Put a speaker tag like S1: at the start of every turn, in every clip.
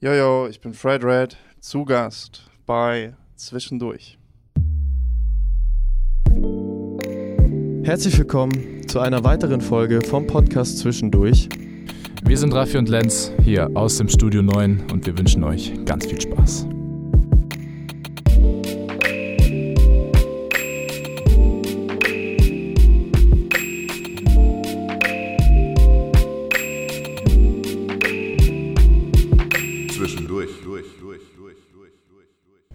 S1: Jojo, ich bin Fred Red, zu Gast bei Zwischendurch.
S2: Herzlich willkommen zu einer weiteren Folge vom Podcast Zwischendurch.
S3: Wir sind Raffi und Lenz hier aus dem Studio 9 und wir wünschen euch ganz viel Spaß.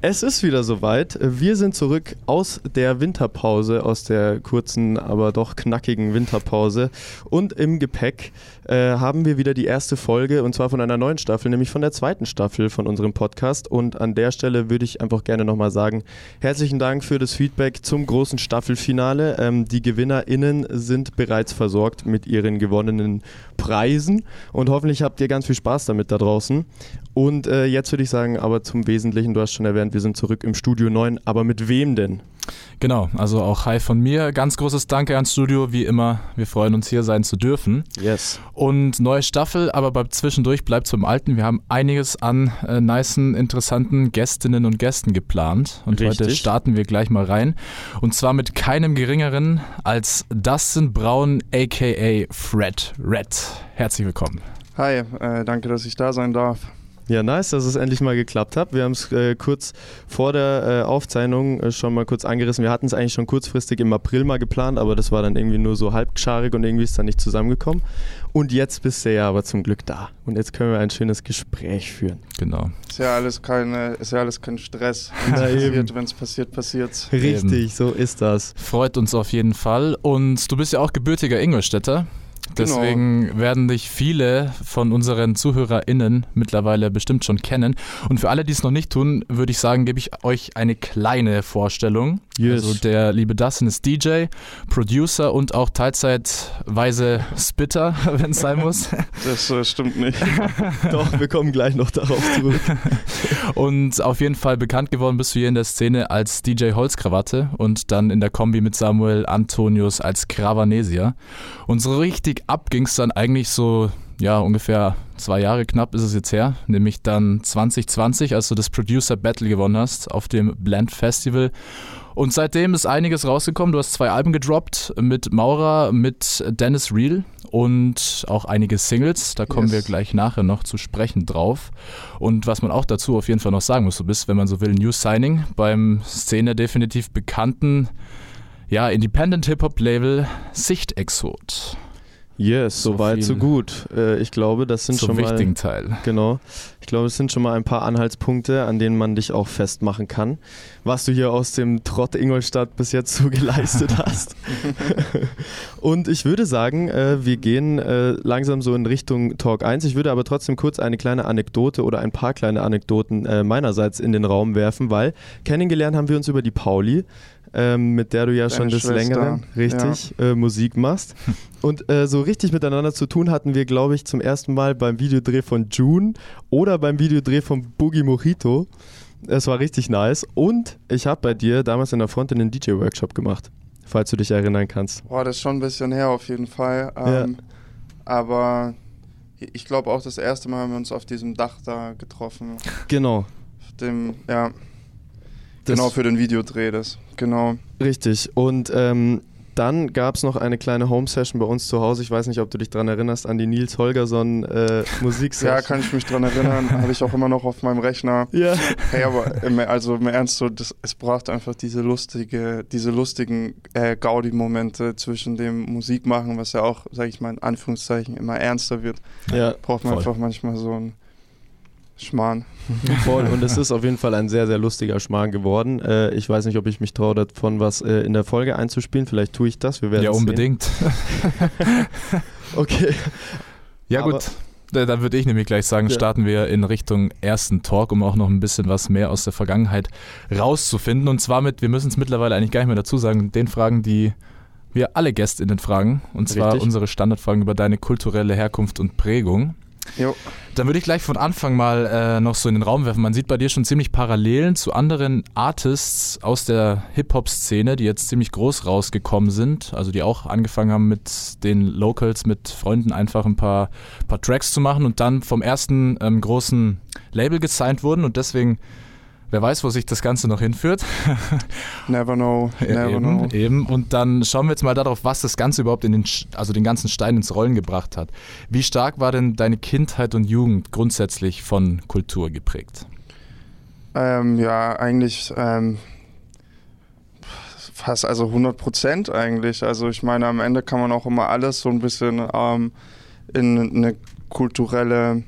S2: Es ist wieder soweit. Wir sind zurück aus der Winterpause, aus der kurzen, aber doch knackigen Winterpause. Und im Gepäck äh, haben wir wieder die erste Folge und zwar von einer neuen Staffel, nämlich von der zweiten Staffel von unserem Podcast. Und an der Stelle würde ich einfach gerne nochmal sagen, herzlichen Dank für das Feedback zum großen Staffelfinale. Ähm, die GewinnerInnen sind bereits versorgt mit ihren gewonnenen Preisen und hoffentlich habt ihr ganz viel Spaß damit da draußen. Und äh, jetzt würde ich sagen, aber zum Wesentlichen, du hast schon erwähnt, wir sind zurück im Studio 9, aber mit wem denn?
S3: Genau, also auch Hi von mir. Ganz großes Danke ans Studio, wie immer. Wir freuen uns hier sein zu dürfen.
S2: Yes.
S3: Und neue Staffel, aber beim Zwischendurch bleibt zum Alten. Wir haben einiges an äh, nicen, interessanten Gästinnen und Gästen geplant. Und
S2: Richtig.
S3: heute starten wir gleich mal rein. Und zwar mit keinem geringeren als Dustin Braun, aka Fred Red. Herzlich willkommen.
S1: Hi, äh, danke, dass ich da sein darf.
S2: Ja, nice, dass es endlich mal geklappt hat. Wir haben es äh, kurz vor der äh, Aufzeichnung äh, schon mal kurz angerissen. Wir hatten es eigentlich schon kurzfristig im April mal geplant, aber das war dann irgendwie nur so halbscharig und irgendwie ist dann nicht zusammengekommen. Und jetzt bist du ja aber zum Glück da. Und jetzt können wir ein schönes Gespräch führen.
S3: Genau.
S1: Ist ja alles, keine, ist ja alles kein Stress. Wenn es
S2: eben.
S1: passiert, passiert's.
S2: Richtig, so ist das.
S3: Freut uns auf jeden Fall. Und du bist ja auch gebürtiger Ingolstädter. Deswegen werden dich viele von unseren ZuhörerInnen mittlerweile bestimmt schon kennen. Und für alle, die es noch nicht tun, würde ich sagen, gebe ich euch eine kleine Vorstellung.
S2: Yes.
S3: Also der liebe Dustin ist DJ, Producer und auch teilzeitweise Spitter, wenn es sein muss.
S1: Das äh, stimmt nicht.
S2: Doch, wir kommen gleich noch darauf zurück.
S3: Und auf jeden Fall bekannt geworden bist du hier in der Szene als DJ Holzkrawatte und dann in der Kombi mit Samuel Antonius als Kravanesier. Und so richtig ab ging es dann eigentlich so, ja, ungefähr zwei Jahre knapp ist es jetzt her, nämlich dann 2020, als du das Producer Battle gewonnen hast auf dem Blend Festival. Und seitdem ist einiges rausgekommen. Du hast zwei Alben gedroppt mit Maurer, mit Dennis Real und auch einige Singles. Da kommen
S1: Yes.
S3: wir gleich nachher noch zu sprechen drauf. Und was man auch dazu auf jeden Fall noch sagen muss, du bist, wenn man so will, New Signing beim Szene definitiv bekannten ja, Independent Hip-Hop-Label Sichtexot.
S2: Yes,
S3: So
S2: soweit,
S3: viel
S2: so gut. Äh, ich glaube, das sind schon mal
S3: wichtigen Teil.
S2: Genau. Ich glaube, es sind schon mal ein paar Anhaltspunkte, an denen man dich auch festmachen kann, was du hier aus dem Trott Ingolstadt bis jetzt so geleistet hast. Und ich würde sagen, äh, wir gehen äh, langsam so in Richtung Talk 1. Ich würde aber trotzdem kurz eine kleine Anekdote oder ein paar kleine Anekdoten äh, meinerseits in den Raum werfen, weil kennengelernt haben wir uns über die Pauli. Ähm, mit der du ja
S1: Deine
S2: schon des Längeren richtig äh, Musik machst. Und äh, so richtig miteinander zu tun hatten wir, glaube ich, zum ersten Mal beim Videodreh von June oder beim Videodreh von Boogie Mojito. Es war richtig nice. Und ich habe bei dir damals in der Front einen DJ-Workshop gemacht, falls du dich erinnern kannst.
S1: Boah, das ist schon ein bisschen her auf jeden Fall. Ähm, Aber ich glaube auch das erste Mal haben wir uns auf diesem Dach da getroffen.
S2: Genau.
S1: Dem, ja,
S2: Das-
S1: genau für den Videodreh das. Genau.
S2: Richtig. Und ähm, dann gab es noch eine kleine Home-Session bei uns zu Hause. Ich weiß nicht, ob du dich daran erinnerst, an die Nils Holgersson äh, Musiksession.
S1: Ja, kann ich mich dran erinnern. Habe ich auch immer noch auf meinem Rechner.
S2: ja.
S1: Hey, aber im, also im Ernst, so, das, es braucht einfach diese lustige, diese lustigen äh, Gaudi-Momente zwischen dem Musikmachen, was ja auch, sage ich mal in Anführungszeichen, immer ernster wird.
S2: ja,
S1: Braucht man
S3: Voll.
S1: einfach manchmal so einen Schmarrn.
S2: voll. Und es ist auf jeden Fall ein sehr, sehr lustiger Schmarrn geworden. Äh, ich weiß nicht, ob ich mich traue, davon was äh, in der Folge einzuspielen. Vielleicht tue ich das. Wir werden
S3: Ja,
S2: sehen.
S3: unbedingt.
S2: Okay.
S3: Ja,
S2: Aber-
S3: gut. Da, da würde ich nämlich gleich sagen, starten wir in Richtung ersten Talk, um auch noch ein bisschen was mehr aus der Vergangenheit rauszufinden. Und zwar mit, wir müssen es mittlerweile eigentlich gar nicht mehr dazu sagen, den Fragen, die wir alle GästInnen fragen. Und zwar
S2: Richtig.
S3: unsere Standardfragen über deine kulturelle Herkunft und Prägung.
S1: Jo.
S3: Dann würde ich gleich von Anfang mal äh, noch so in den Raum werfen. Man sieht bei dir schon ziemlich Parallelen zu anderen Artists aus der Hip-Hop-Szene, die jetzt ziemlich groß rausgekommen sind. Also die auch angefangen haben mit den Locals, mit Freunden einfach ein paar, paar Tracks zu machen und dann vom ersten ähm, großen Label gesigned wurden und deswegen Wer weiß, wo sich das Ganze noch hinführt.
S1: never know, never
S3: eben,
S1: know.
S3: Eben. Und dann schauen wir jetzt mal darauf, was das Ganze überhaupt in den, also den ganzen Stein ins Rollen gebracht hat. Wie stark war denn deine Kindheit und Jugend grundsätzlich von Kultur geprägt?
S1: Ähm, ja, eigentlich ähm, fast also 100 Prozent eigentlich. Also ich meine, am Ende kann man auch immer alles so ein bisschen ähm, in eine kulturelle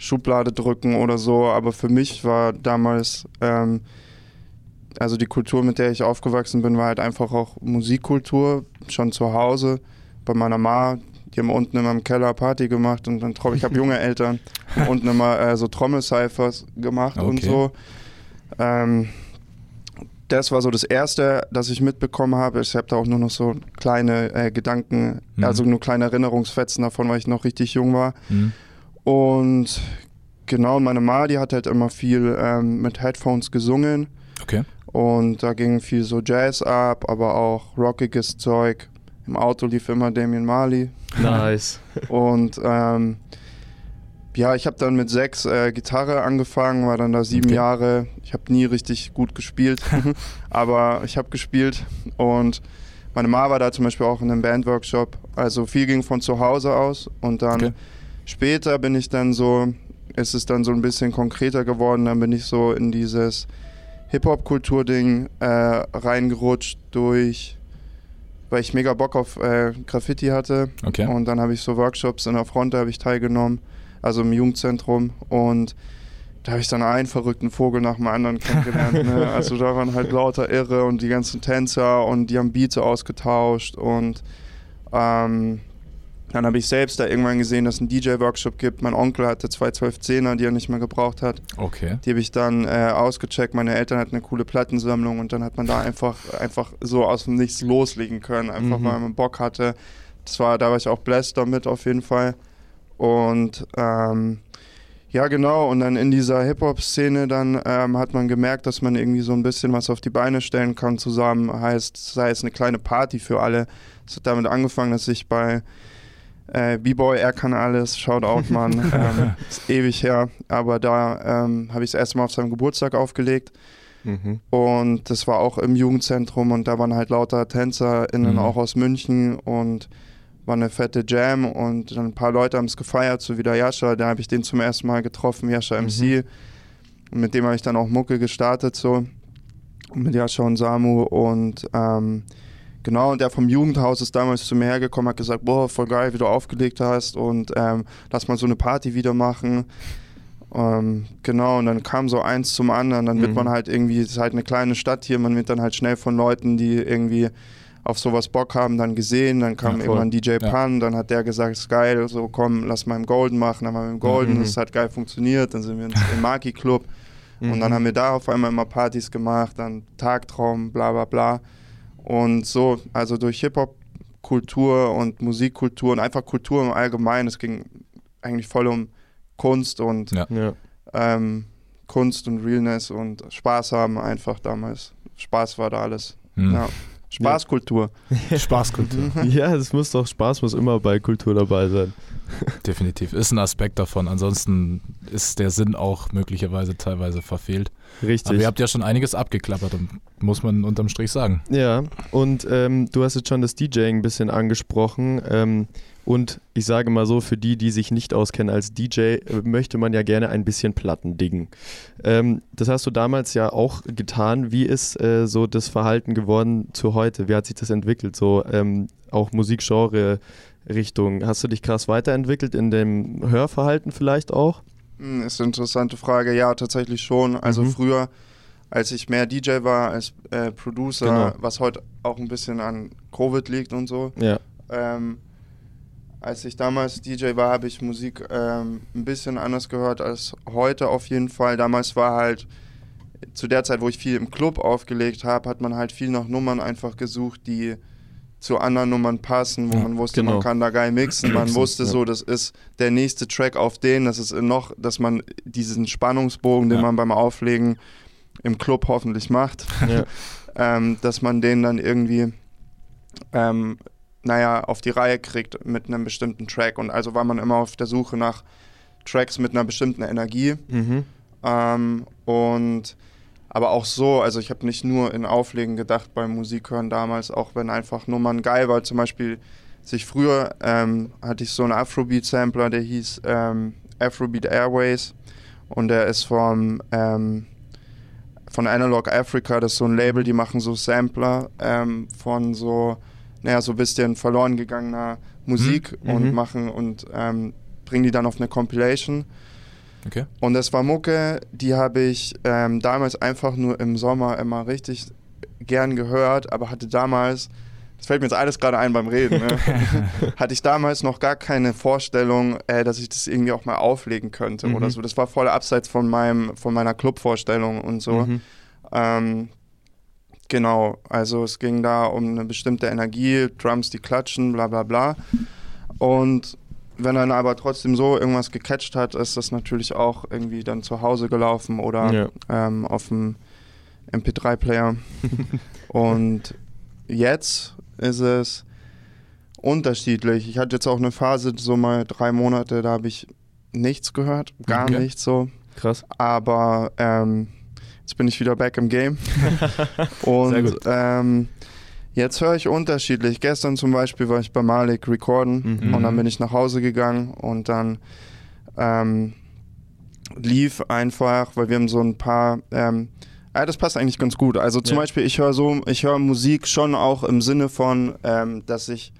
S1: Schublade drücken oder so. Aber für mich war damals, ähm, also die Kultur, mit der ich aufgewachsen bin, war halt einfach auch Musikkultur, schon zu Hause bei meiner Ma. Die haben unten immer im Keller Party gemacht und dann ich habe junge Eltern unten immer äh, so Trommelcyphers gemacht okay. und so. Ähm, das war so das Erste, das ich mitbekommen habe. Ich habe da auch nur noch so kleine äh, Gedanken, mhm. also nur kleine Erinnerungsfetzen davon, weil ich noch richtig jung war. Mhm. Und genau, meine Ma, die hat halt immer viel ähm, mit Headphones gesungen.
S3: Okay.
S1: Und da ging viel so Jazz ab, aber auch rockiges Zeug. Im Auto lief immer Damien Marley.
S2: Nice.
S1: Und ähm, ja, ich habe dann mit sechs äh, Gitarre angefangen, war dann da sieben okay. Jahre. Ich habe nie richtig gut gespielt, aber ich habe gespielt und meine Ma war da zum Beispiel auch in einem Bandworkshop. Also viel ging von zu Hause aus und dann okay. Später bin ich dann so, ist es dann so ein bisschen konkreter geworden, dann bin ich so in dieses Hip-Hop-Kultur-Ding äh, reingerutscht durch, weil ich mega Bock auf äh, Graffiti hatte.
S3: Okay.
S1: Und dann habe ich so Workshops in der Front, da habe ich teilgenommen, also im Jugendzentrum und da habe ich dann einen verrückten Vogel nach dem anderen kennengelernt. Ne? Also da waren halt lauter Irre und die ganzen Tänzer und die haben Beats ausgetauscht und ähm, dann habe ich selbst da irgendwann gesehen, dass es einen DJ-Workshop gibt. Mein Onkel hatte zwei 1210er, die er nicht mehr gebraucht hat.
S3: Okay.
S1: Die habe ich dann äh, ausgecheckt. Meine Eltern hatten eine coole Plattensammlung und dann hat man da einfach, einfach so aus dem Nichts loslegen können. Einfach mhm. weil man Bock hatte. Das war, da war ich auch blessed damit auf jeden Fall. Und ähm, ja, genau. Und dann in dieser Hip-Hop-Szene dann ähm, hat man gemerkt, dass man irgendwie so ein bisschen was auf die Beine stellen kann zusammen. Heißt, sei es eine kleine Party für alle. Es hat damit angefangen, dass ich bei äh, B-Boy, er kann alles, schaut out, Mann. ähm, ist ewig her. Aber da ähm, habe ich es erstmal auf seinem Geburtstag aufgelegt. Mhm. Und das war auch im Jugendzentrum und da waren halt lauter TänzerInnen mhm. auch aus München und war eine fette Jam und dann ein paar Leute haben es gefeiert, so wie der Jascha, da habe ich den zum ersten Mal getroffen, Jascha MC. Mhm. Und mit dem habe ich dann auch Mucke gestartet, so. Mit Jascha und Samu und ähm, Genau, und der vom Jugendhaus ist damals zu mir hergekommen, hat gesagt, boah, voll geil, wie du aufgelegt hast und ähm, lass mal so eine Party wieder machen. Ähm, genau, und dann kam so eins zum anderen, dann mhm. wird man halt irgendwie, es ist halt eine kleine Stadt hier, man wird dann halt schnell von Leuten, die irgendwie auf sowas Bock haben, dann gesehen, dann kam ja, irgendwann DJ Pan, ja. dann hat der gesagt, ist geil, so komm, lass mal im Golden machen, dann haben wir im Golden, mhm. das hat geil funktioniert, dann sind wir im Maki Club mhm. und dann mhm. haben wir da auf einmal immer Partys gemacht, dann Tagtraum, bla bla bla. Und so, also durch Hip-Hop-Kultur und Musikkultur und einfach Kultur im Allgemeinen, es ging eigentlich voll um Kunst und
S3: ja.
S1: ähm, Kunst und Realness und Spaß haben einfach damals. Spaß war da alles. Mhm. Ja. Spaßkultur.
S3: Spaßkultur.
S2: ja, es muss doch Spaß muss immer bei Kultur dabei sein.
S3: Definitiv. Ist ein Aspekt davon. Ansonsten ist der Sinn auch möglicherweise teilweise verfehlt.
S2: Richtig.
S3: Aber ihr habt ja schon einiges abgeklappert, muss man unterm Strich sagen.
S2: Ja, und ähm, du hast jetzt schon das DJing ein bisschen angesprochen. Ähm, und ich sage mal so, für die, die sich nicht auskennen als DJ, äh, möchte man ja gerne ein bisschen Platten diggen. Ähm, das hast du damals ja auch getan. Wie ist äh, so das Verhalten geworden zu heute? Wie hat sich das entwickelt? So ähm, auch Musikgenre Richtung. Hast du dich krass weiterentwickelt in dem Hörverhalten vielleicht auch?
S1: Hm, ist eine interessante Frage. Ja, tatsächlich schon. Also mhm. früher, als ich mehr DJ war als äh, Producer, genau. was heute auch ein bisschen an Covid liegt und so.
S2: Ja.
S1: Ähm, als ich damals DJ war, habe ich Musik ähm, ein bisschen anders gehört als heute auf jeden Fall. Damals war halt zu der Zeit, wo ich viel im Club aufgelegt habe, hat man halt viel nach Nummern einfach gesucht, die zu anderen Nummern passen, wo
S3: Ja,
S1: man wusste,
S2: genau.
S1: man kann da geil mixen. Man wusste so, das ist der nächste Track auf den, das ist noch, dass man diesen Spannungsbogen, den man beim Auflegen im Club hoffentlich macht, ähm, dass man den dann irgendwie, ähm, naja, auf die Reihe kriegt mit einem bestimmten Track. Und also war man immer auf der Suche nach Tracks mit einer bestimmten Energie.
S2: Mhm.
S1: Ähm, und aber auch so, also ich habe nicht nur in Auflegen gedacht beim Musikhören damals, auch wenn einfach Nummern geil war. Zum Beispiel, sich früher ähm, hatte ich so einen Afrobeat-Sampler, der hieß ähm, Afrobeat Airways und der ist vom ähm, von Analog Africa, das ist so ein Label, die machen so Sampler ähm, von so, naja, so ein bisschen verloren gegangener Musik
S2: Mhm.
S1: und
S2: Mhm.
S1: machen und ähm, bringen die dann auf eine Compilation.
S3: Okay.
S1: Und das war Mucke, die habe ich ähm, damals einfach nur im Sommer immer richtig gern gehört, aber hatte damals, das fällt mir jetzt alles gerade ein beim Reden, ne? hatte ich damals noch gar keine Vorstellung, äh, dass ich das irgendwie auch mal auflegen könnte
S2: Mhm.
S1: oder so. Das war voll abseits von meinem, von meiner Clubvorstellung und so.
S2: Mhm.
S1: Ähm, genau, also es ging da um eine bestimmte Energie, Drums, die klatschen, bla bla bla. Und wenn dann aber trotzdem so irgendwas gecatcht hat, ist das natürlich auch irgendwie dann zu Hause gelaufen oder
S2: Ja.
S1: ähm, auf dem MP3-Player. Und jetzt ist es unterschiedlich. Ich hatte jetzt auch eine Phase, so mal drei Monate, da habe ich nichts gehört, gar
S3: Okay.
S1: nichts so.
S2: Krass.
S1: Aber ähm, jetzt bin ich wieder back im Game.
S2: Sehr
S1: Und
S2: gut.
S1: ähm, jetzt höre ich unterschiedlich. Gestern zum Beispiel war ich bei Malik recorden
S2: Mhm.
S1: und dann bin ich nach Hause gegangen und dann ähm, lief einfach, weil wir haben so ein paar. Ähm, ja, das passt eigentlich ganz gut. Also zum
S2: Ja.
S1: Beispiel, ich höre so, ich höre Musik schon auch im Sinne von, ähm, dass ich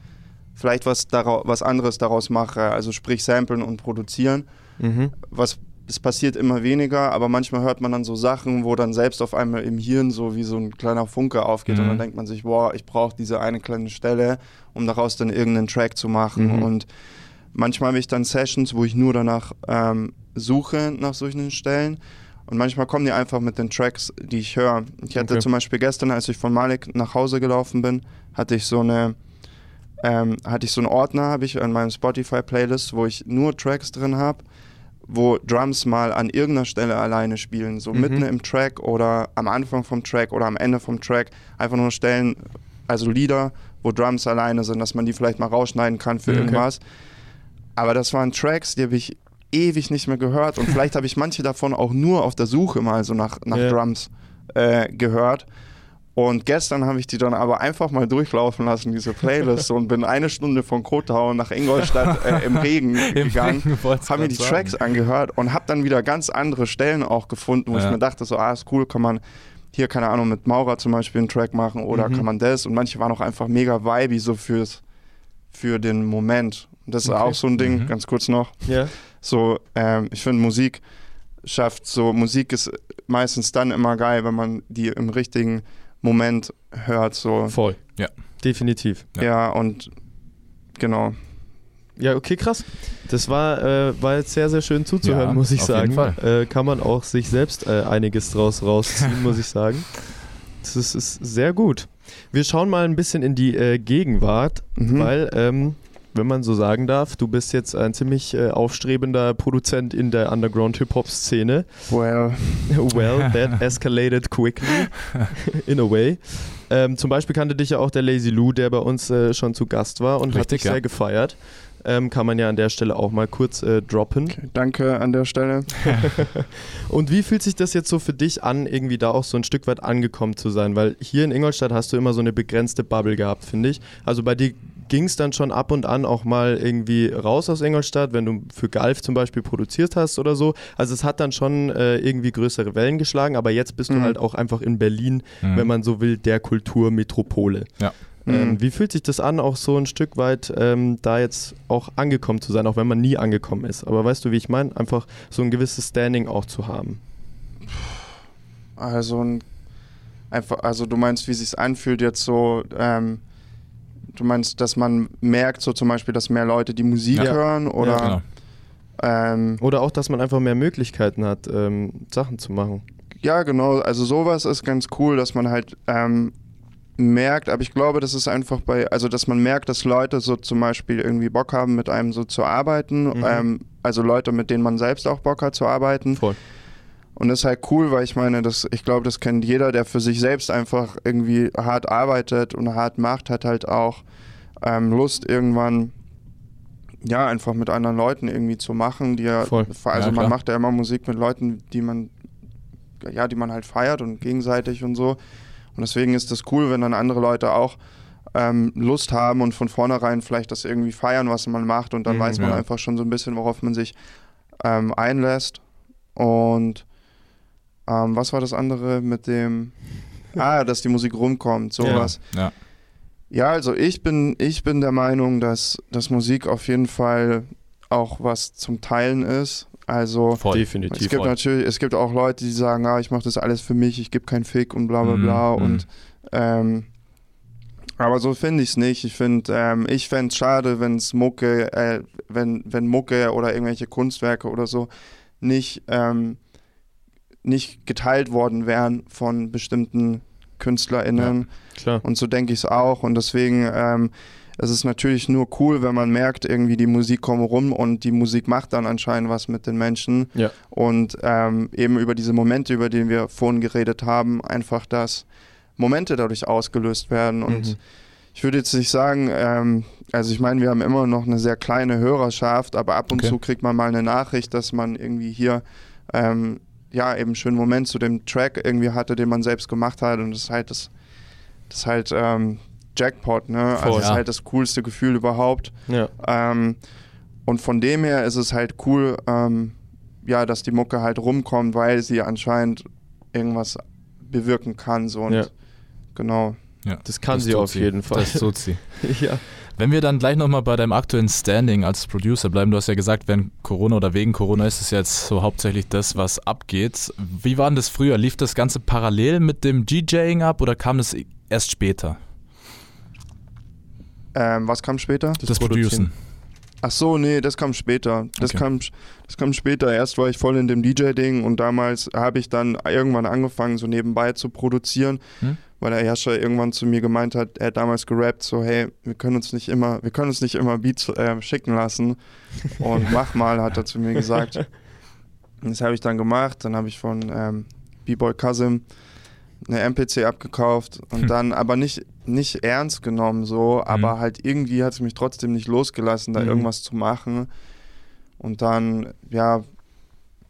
S1: vielleicht was, was anderes daraus mache. Also sprich samplen und produzieren
S2: Mhm.
S1: was es passiert immer weniger, aber manchmal hört man dann so Sachen, wo dann selbst auf einmal im Hirn so wie so ein kleiner Funke aufgeht und
S3: Mhm.
S1: dann denkt man sich, boah, ich brauche diese eine kleine Stelle, um daraus dann irgendeinen Track zu machen
S2: Mhm.
S1: und manchmal habe ich dann Sessions, wo ich nur danach ähm, suche nach solchen Stellen und manchmal kommen die einfach mit den Tracks, die ich höre. Ich hatte
S2: Okay.
S1: zum Beispiel gestern, als ich von Malik nach Hause gelaufen bin, hatte ich so eine ähm, hatte ich so einen Ordner, habe ich an meinem Spotify-Playlist, wo ich nur Tracks drin habe, wo Drums mal an irgendeiner Stelle alleine spielen, so
S2: Mhm.
S1: mitten im Track oder am Anfang vom Track oder am Ende vom Track, einfach nur Stellen, also Lieder, wo Drums alleine sind, dass man die vielleicht mal rausschneiden kann für
S2: Okay.
S1: irgendwas. Aber das waren Tracks, die habe ich ewig nicht mehr gehört und vielleicht habe ich manche davon auch nur auf der Suche mal so nach, nach
S2: Ja.
S1: Drums äh, gehört. Und gestern habe ich die dann aber einfach mal durchlaufen lassen, diese Playlist, und bin eine Stunde von Kotau nach Ingolstadt äh, im Regen
S3: Im
S1: gegangen, habe mir die
S3: sagen.
S1: Tracks angehört und habe dann wieder ganz andere Stellen auch gefunden, wo
S3: Ja.
S1: ich mir dachte, so, ah, ist cool, kann man hier, keine Ahnung, mit Maurer zum Beispiel einen Track machen oder
S2: Mhm.
S1: kann man das und manche waren auch einfach mega vibey so fürs, für den Moment. Das ist
S2: Okay.
S1: auch so ein Ding,
S3: Mhm.
S1: ganz kurz noch.
S2: Ja.
S1: So, ähm, ich finde Musik schafft so, Musik ist meistens dann immer geil, wenn man die im richtigen Moment hört, so.
S2: Voll.
S3: Ja.
S2: Definitiv.
S3: Ja.
S1: Ja, und genau.
S2: Ja, okay, krass. Das war, äh, war jetzt sehr, sehr schön zuzuhören,
S3: Ja,
S2: muss ich
S3: auf
S2: sagen.
S3: jeden
S2: Äh, kann man auch sich selbst äh, einiges draus rausziehen, muss ich sagen. Das ist, ist sehr gut. Wir schauen mal ein bisschen in die äh, Gegenwart,
S1: Mhm.
S2: weil, ähm, wenn man so sagen darf, du bist jetzt ein ziemlich äh, aufstrebender Produzent in der Underground-Hip-Hop-Szene.
S1: Well,
S2: Well, that escalated quickly, in a way. Ähm, zum Beispiel kannte dich ja auch der Lazy Lou, der bei uns äh, schon zu Gast war und hat
S3: Richtig,
S2: dich sehr
S3: ja.
S2: gefeiert. Ähm, kann man ja an der Stelle auch mal kurz äh, droppen.
S1: okay, danke an der Stelle.
S2: Und wie fühlt sich das jetzt so für dich an, irgendwie da auch so ein Stück weit angekommen zu sein? Weil hier in Ingolstadt hast du immer so eine begrenzte Bubble gehabt, finde ich. Also bei dir ging es dann schon ab und an auch mal irgendwie raus aus Ingolstadt, wenn du für Galf zum Beispiel produziert hast oder so. Also es hat dann schon äh, irgendwie größere Wellen geschlagen, aber jetzt bist du
S1: Mhm.
S2: halt auch einfach in Berlin,
S3: Mhm.
S2: wenn man so will, der Kulturmetropole.
S3: Ja.
S2: Ähm,
S1: Mhm.
S2: wie fühlt sich das an, auch so ein Stück weit ähm, da jetzt auch angekommen zu sein, auch wenn man nie angekommen ist? Aber weißt du, wie ich meine? Einfach so ein gewisses Standing auch zu haben.
S1: Also ein, einfach, also du meinst, wie sich's anfühlt jetzt so, ähm, du meinst, dass man merkt so zum Beispiel, dass mehr Leute die Musik
S3: Ja.
S1: hören oder
S3: Genau.
S1: ähm,
S2: Oder auch, dass man einfach mehr Möglichkeiten hat, ähm, Sachen zu machen.
S1: ja genau, also sowas ist ganz cool, dass man halt ähm, merkt, aber ich glaube, das ist einfach bei, also dass man merkt, dass Leute so zum Beispiel irgendwie Bock haben, mit einem so zu arbeiten,
S2: Mhm.
S1: ähm, also Leute, mit denen man selbst auch Bock hat zu arbeiten.
S2: Voll.
S1: Und das ist halt cool, weil ich meine, das, ich glaube, das kennt jeder, der für sich selbst einfach irgendwie hart arbeitet und hart macht, hat halt auch ähm, Lust irgendwann ja einfach mit anderen Leuten irgendwie zu machen, die ja,
S2: Voll.
S1: also
S3: Ja,
S1: man macht ja immer Musik mit Leuten, die man ja, die man halt feiert und gegenseitig und so. Und deswegen ist das cool, wenn dann andere Leute auch ähm, Lust haben und von vornherein vielleicht das irgendwie feiern, was man macht und dann
S2: Mhm,
S1: weiß man
S3: ja.
S1: einfach schon so ein bisschen, worauf man sich ähm, einlässt. Und ähm, was war das andere mit dem, ah, dass die Musik rumkommt, sowas.
S3: Ja.
S1: Ja, also ich bin, ich bin der Meinung, dass, dass Musik auf jeden Fall auch was zum Teilen ist. Also
S3: Voll.
S2: Definitiv.
S1: es gibt
S3: voll.
S1: natürlich, es gibt auch Leute, die sagen, ah, ich mache das alles für mich, ich gebe keinen Fick und bla bla
S3: Mhm,
S1: bla.
S3: mhm.
S1: Und ähm, aber so finde ich es nicht. Ich finde, ähm, ich fände es schade, wenn's Mucke, äh, wenn, wenn Mucke oder irgendwelche Kunstwerke oder so nicht, ähm, nicht geteilt worden wären von bestimmten KünstlerInnen.
S2: Klar.
S1: Und so denke ich es auch. Und deswegen ähm, es ist natürlich nur cool, wenn man merkt, irgendwie die Musik kommt rum und die Musik macht dann anscheinend was mit den Menschen.
S2: Ja.
S1: Und ähm, eben über diese Momente, über die wir vorhin geredet haben, einfach, dass Momente dadurch ausgelöst werden. Und
S2: Mhm.
S1: ich würde jetzt nicht sagen, ähm, also ich meine, wir haben immer noch eine sehr kleine Hörerschaft, aber ab und
S3: Okay.
S1: zu kriegt man mal eine Nachricht, dass man irgendwie hier ähm, ja eben einen schönen Moment zu dem Track irgendwie hatte, den man selbst gemacht hat. Und das ist halt das, das ist halt ähm, Jackpot, ne?
S2: Voll,
S1: also das ist
S3: ja.
S1: halt das coolste Gefühl überhaupt.
S2: Ja.
S1: Ähm, und von dem her ist es halt cool, ähm, ja, dass die Mucke halt rumkommt, weil sie anscheinend irgendwas bewirken kann. So und
S2: Ja.
S1: genau.
S3: Ja.
S2: Das kann
S3: Das
S2: sie auf jeden Fall.
S3: Das tut sie.
S2: ja.
S3: Wenn wir dann gleich nochmal bei deinem aktuellen Standing als Producer bleiben, du hast ja gesagt, während Corona oder wegen Corona ist es jetzt so hauptsächlich das, was abgeht. Wie war denn das früher? Lief das Ganze parallel mit dem DJing ab oder kam das erst später?
S1: Ähm, was kam später?
S2: Das Produzieren.
S1: Ach so, nee, das kam später. Das,
S3: Okay.
S1: kam, das kam später. Erst war ich voll in dem DJ-Ding und damals habe ich dann irgendwann angefangen, so nebenbei zu produzieren,
S3: Hm?
S1: weil der Herrscher irgendwann zu mir gemeint hat, er hat damals gerappt, so hey, wir können uns nicht immer, wir können uns nicht immer Beats äh, schicken lassen und mach mal, hat er zu mir gesagt. Und das habe ich dann gemacht. Dann habe ich von ähm, B-Boy Kasim eine MPC abgekauft und
S3: Hm.
S1: dann aber nicht, nicht ernst genommen so, aber halt irgendwie hat es mich trotzdem nicht losgelassen, da
S2: Mhm.
S1: irgendwas zu machen. Und dann, ja,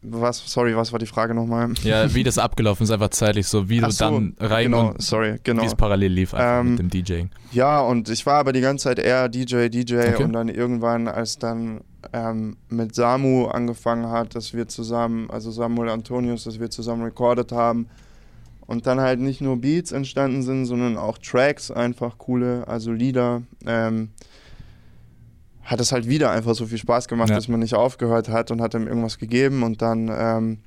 S1: was, sorry, was war die Frage nochmal?
S3: Ja, wie das abgelaufen ist, einfach zeitlich so, wie
S1: Ach
S3: du
S1: so,
S3: dann rein
S1: Genau,
S3: und
S1: sorry, genau.
S3: wie es parallel lief einfach
S1: Ähm,
S3: mit dem DJing.
S1: Ja, und ich war aber die ganze Zeit eher DJ, DJ
S3: Okay.
S1: und dann irgendwann, als dann ähm, mit Samu angefangen hat, dass wir zusammen, also Samuel Antonius, dass wir zusammen recorded haben und dann halt nicht nur Beats entstanden sind, sondern auch Tracks, einfach coole, also Lieder, ähm, hat es halt wieder einfach so viel Spaß gemacht,
S3: Ja.
S1: dass man nicht aufgehört hat und hat ihm irgendwas gegeben und dann ähm,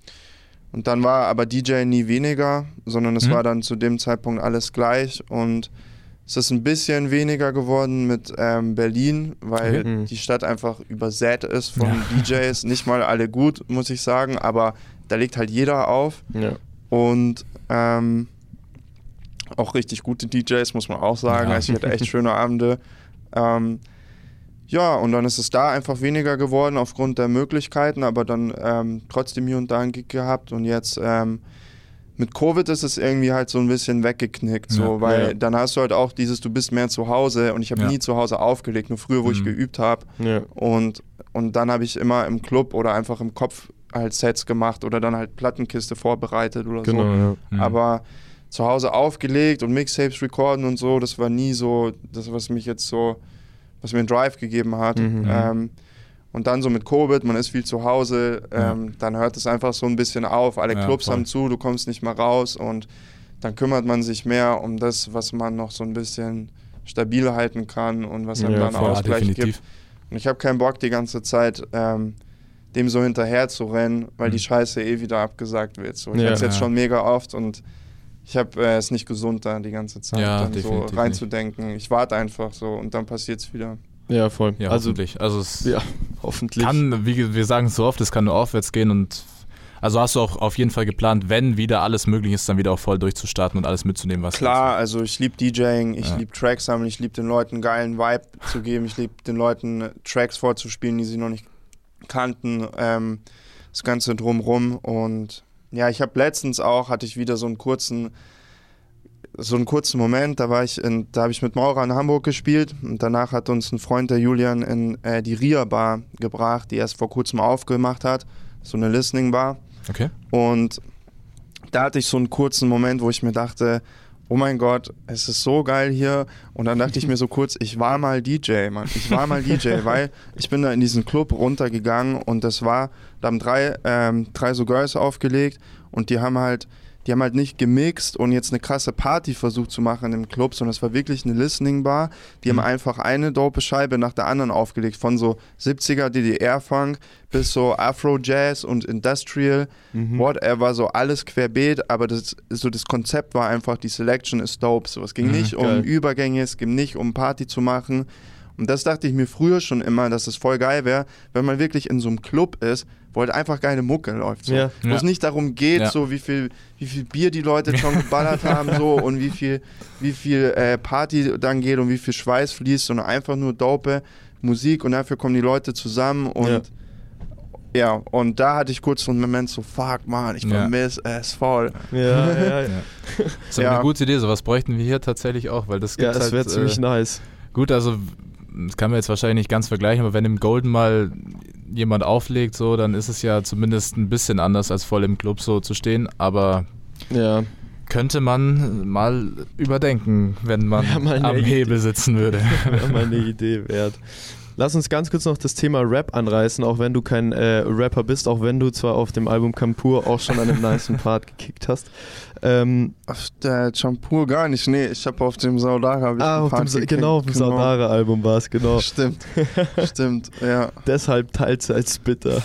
S1: und dann war aber DJ nie weniger, sondern es
S3: Mhm.
S1: war dann zu dem Zeitpunkt alles gleich und es ist ein bisschen weniger geworden mit ähm, Berlin, weil.
S2: Mhm.
S1: die Stadt einfach übersät ist von
S3: Ja.
S1: DJs. Nicht mal alle gut, muss ich sagen, aber da legt halt jeder auf
S2: Ja.
S1: Und ähm, auch richtig gute DJs, muss man auch sagen.
S3: Ja.
S1: Also ich hatte echt schöne Abende. Ähm, ja, und dann ist es da einfach weniger geworden aufgrund der Möglichkeiten, aber dann ähm, trotzdem hier und da einen Gig gehabt und jetzt ähm, mit Covid ist es irgendwie halt so ein bisschen weggeknickt, so,
S3: Ja.
S1: weil
S2: Ja.
S1: dann hast du halt auch dieses, du bist mehr zu Hause und ich habe
S3: Ja.
S1: nie zu Hause aufgelegt, nur früher, wo ich
S3: Mhm.
S1: geübt habe und, und dann habe ich immer im Club oder einfach im Kopf halt Sets gemacht oder dann halt Plattenkiste vorbereitet oder so.
S2: Genau, ja.
S3: Mhm.
S1: Aber zu Hause aufgelegt und Mixtapes recorden und so, das war nie so das, was mich jetzt so, was mir einen Drive gegeben hat.
S2: Mhm.
S1: Ähm, und dann so mit Covid, man ist viel zu Hause, ähm, dann hört es einfach so ein bisschen auf. Alle
S3: Ja,
S1: Clubs
S3: voll.
S1: haben zu, du kommst nicht mehr raus und dann kümmert man sich mehr um das, was man noch so ein bisschen stabil halten kann und was einem
S2: Ja,
S1: dann
S2: voll.
S3: ja,
S1: Ausgleich gibt.
S3: definitiv.
S1: Und ich habe keinen Bock, die ganze Zeit ähm, dem so hinterher zu rennen, weil die
S3: Mhm.
S1: Scheiße eh wieder abgesagt wird. So. Ich
S2: Ja.
S1: hatte es jetzt
S3: Ja.
S1: schon mega oft und ich habe äh, es nicht gesund, da die ganze Zeit
S3: Ja,
S1: dann so reinzudenken. Ich warte einfach so und dann passiert es wieder.
S2: ja, voll.
S3: Ja,
S2: also,
S3: hoffentlich. Also es
S2: ja, hoffentlich.
S3: kann, wie wir sagen es so oft, es kann nur aufwärts gehen und Also hast du auch auf jeden Fall geplant, wenn wieder alles möglich ist, dann wieder auch voll durchzustarten und alles mitzunehmen, was
S1: Klar, also ich liebe DJing, ich ja. liebe Tracks sammeln, ich liebe den Leuten einen geilen Vibe zu geben, ich liebe den Leuten Tracks vorzuspielen, die sie noch nicht kannten, ähm, das Ganze drumrum und ja, ich habe letztens auch, hatte ich wieder so einen kurzen so einen kurzen Moment, da war ich in, da habe ich mit Maurer in Hamburg gespielt und danach hat uns ein Freund der Julian in äh, die Ria Bar gebracht, die erst vor kurzem aufgemacht hat, so eine Listening Bar.
S3: Okay.
S1: Und da hatte ich so einen kurzen Moment, wo ich mir dachte, oh mein Gott, es ist so geil hier. Und dann dachte ich mir so kurz, ich war mal DJ, Mann. Ich war mal DJ, weil ich bin da in diesen Club runtergegangen und das war, da haben drei, ähm, drei so Girls aufgelegt und die haben halt die haben halt nicht gemixt und jetzt eine krasse Party versucht zu machen im Club, sondern es war wirklich eine Listening Bar. Die mhm. haben einfach eine dope Scheibe nach der anderen aufgelegt, von so 70er DDR-Funk bis so Afro-Jazz und Industrial, mhm. whatever, so alles querbeet, aber das, so das Konzept war einfach, die Selection ist dope. So, es ging mhm, nicht geil. um Übergänge, es ging nicht um Party zu machen. Und das dachte ich mir früher schon immer, dass es voll geil wäre, wenn man wirklich in so einem Club ist, wo halt einfach geile Mucke läuft. So. Ja. Wo ja. es nicht darum geht, ja. so wie viel, wie viel Bier die Leute schon geballert haben so und wie viel, wie viel äh, Party dann geht und wie viel Schweiß fließt, sondern einfach nur dope Musik und dafür kommen die Leute zusammen und ja, und da hatte ich kurz so einen Moment so, fuck man, ich vermisse ja. es voll.
S2: Ja, ja, ja.
S3: Das ist ja. eine gute Idee, sowas bräuchten wir hier tatsächlich auch, weil das
S2: gibt Ja, das halt, wäre ziemlich äh, nice.
S3: Gut, also das kann man jetzt wahrscheinlich nicht ganz vergleichen, aber wenn im Golden mal jemand auflegt, so, dann ist es ja zumindest ein bisschen anders, als voll im Club so zu stehen. Aber ja. könnte man mal überdenken, wenn man ja, am Hebel sitzen würde.
S2: Wäre mal eine Idee wert. Lass uns ganz kurz noch das Thema Rap anreißen, auch wenn du kein äh, Rapper bist, auch wenn du zwar auf dem Album Kampur auch schon einen niceen Part gekickt hast.
S1: Ähm, auf der Champur gar nicht, nee, ich habe auf dem Saudara
S2: Ah, auf dem, genau, auf dem genau. Saudara-Album war es, genau.
S1: Stimmt, stimmt, ja.
S2: Deshalb Teilzeit bitter.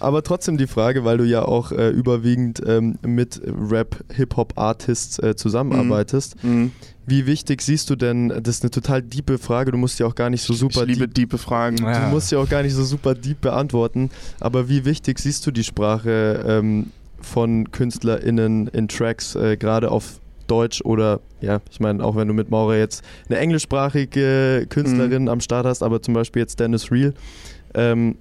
S2: Aber trotzdem die Frage, weil du ja auch äh, überwiegend ähm, mit Rap-Hip-Hop-Artists äh, zusammenarbeitest. Mhm. Mhm. Wie wichtig siehst du denn, das ist eine total diepe Frage, du musst ja auch gar nicht so super
S1: ich liebe diepe Fragen.
S2: Ja. Du musst ja auch gar nicht so super deep beantworten, aber wie wichtig siehst du die Sprache ähm, von KünstlerInnen in Tracks, äh, gerade auf Deutsch oder, ja, ich meine, auch wenn du mit Maurer jetzt eine englischsprachige Künstlerin mhm. am Start hast, aber zum Beispiel jetzt Dennis Real, ähm,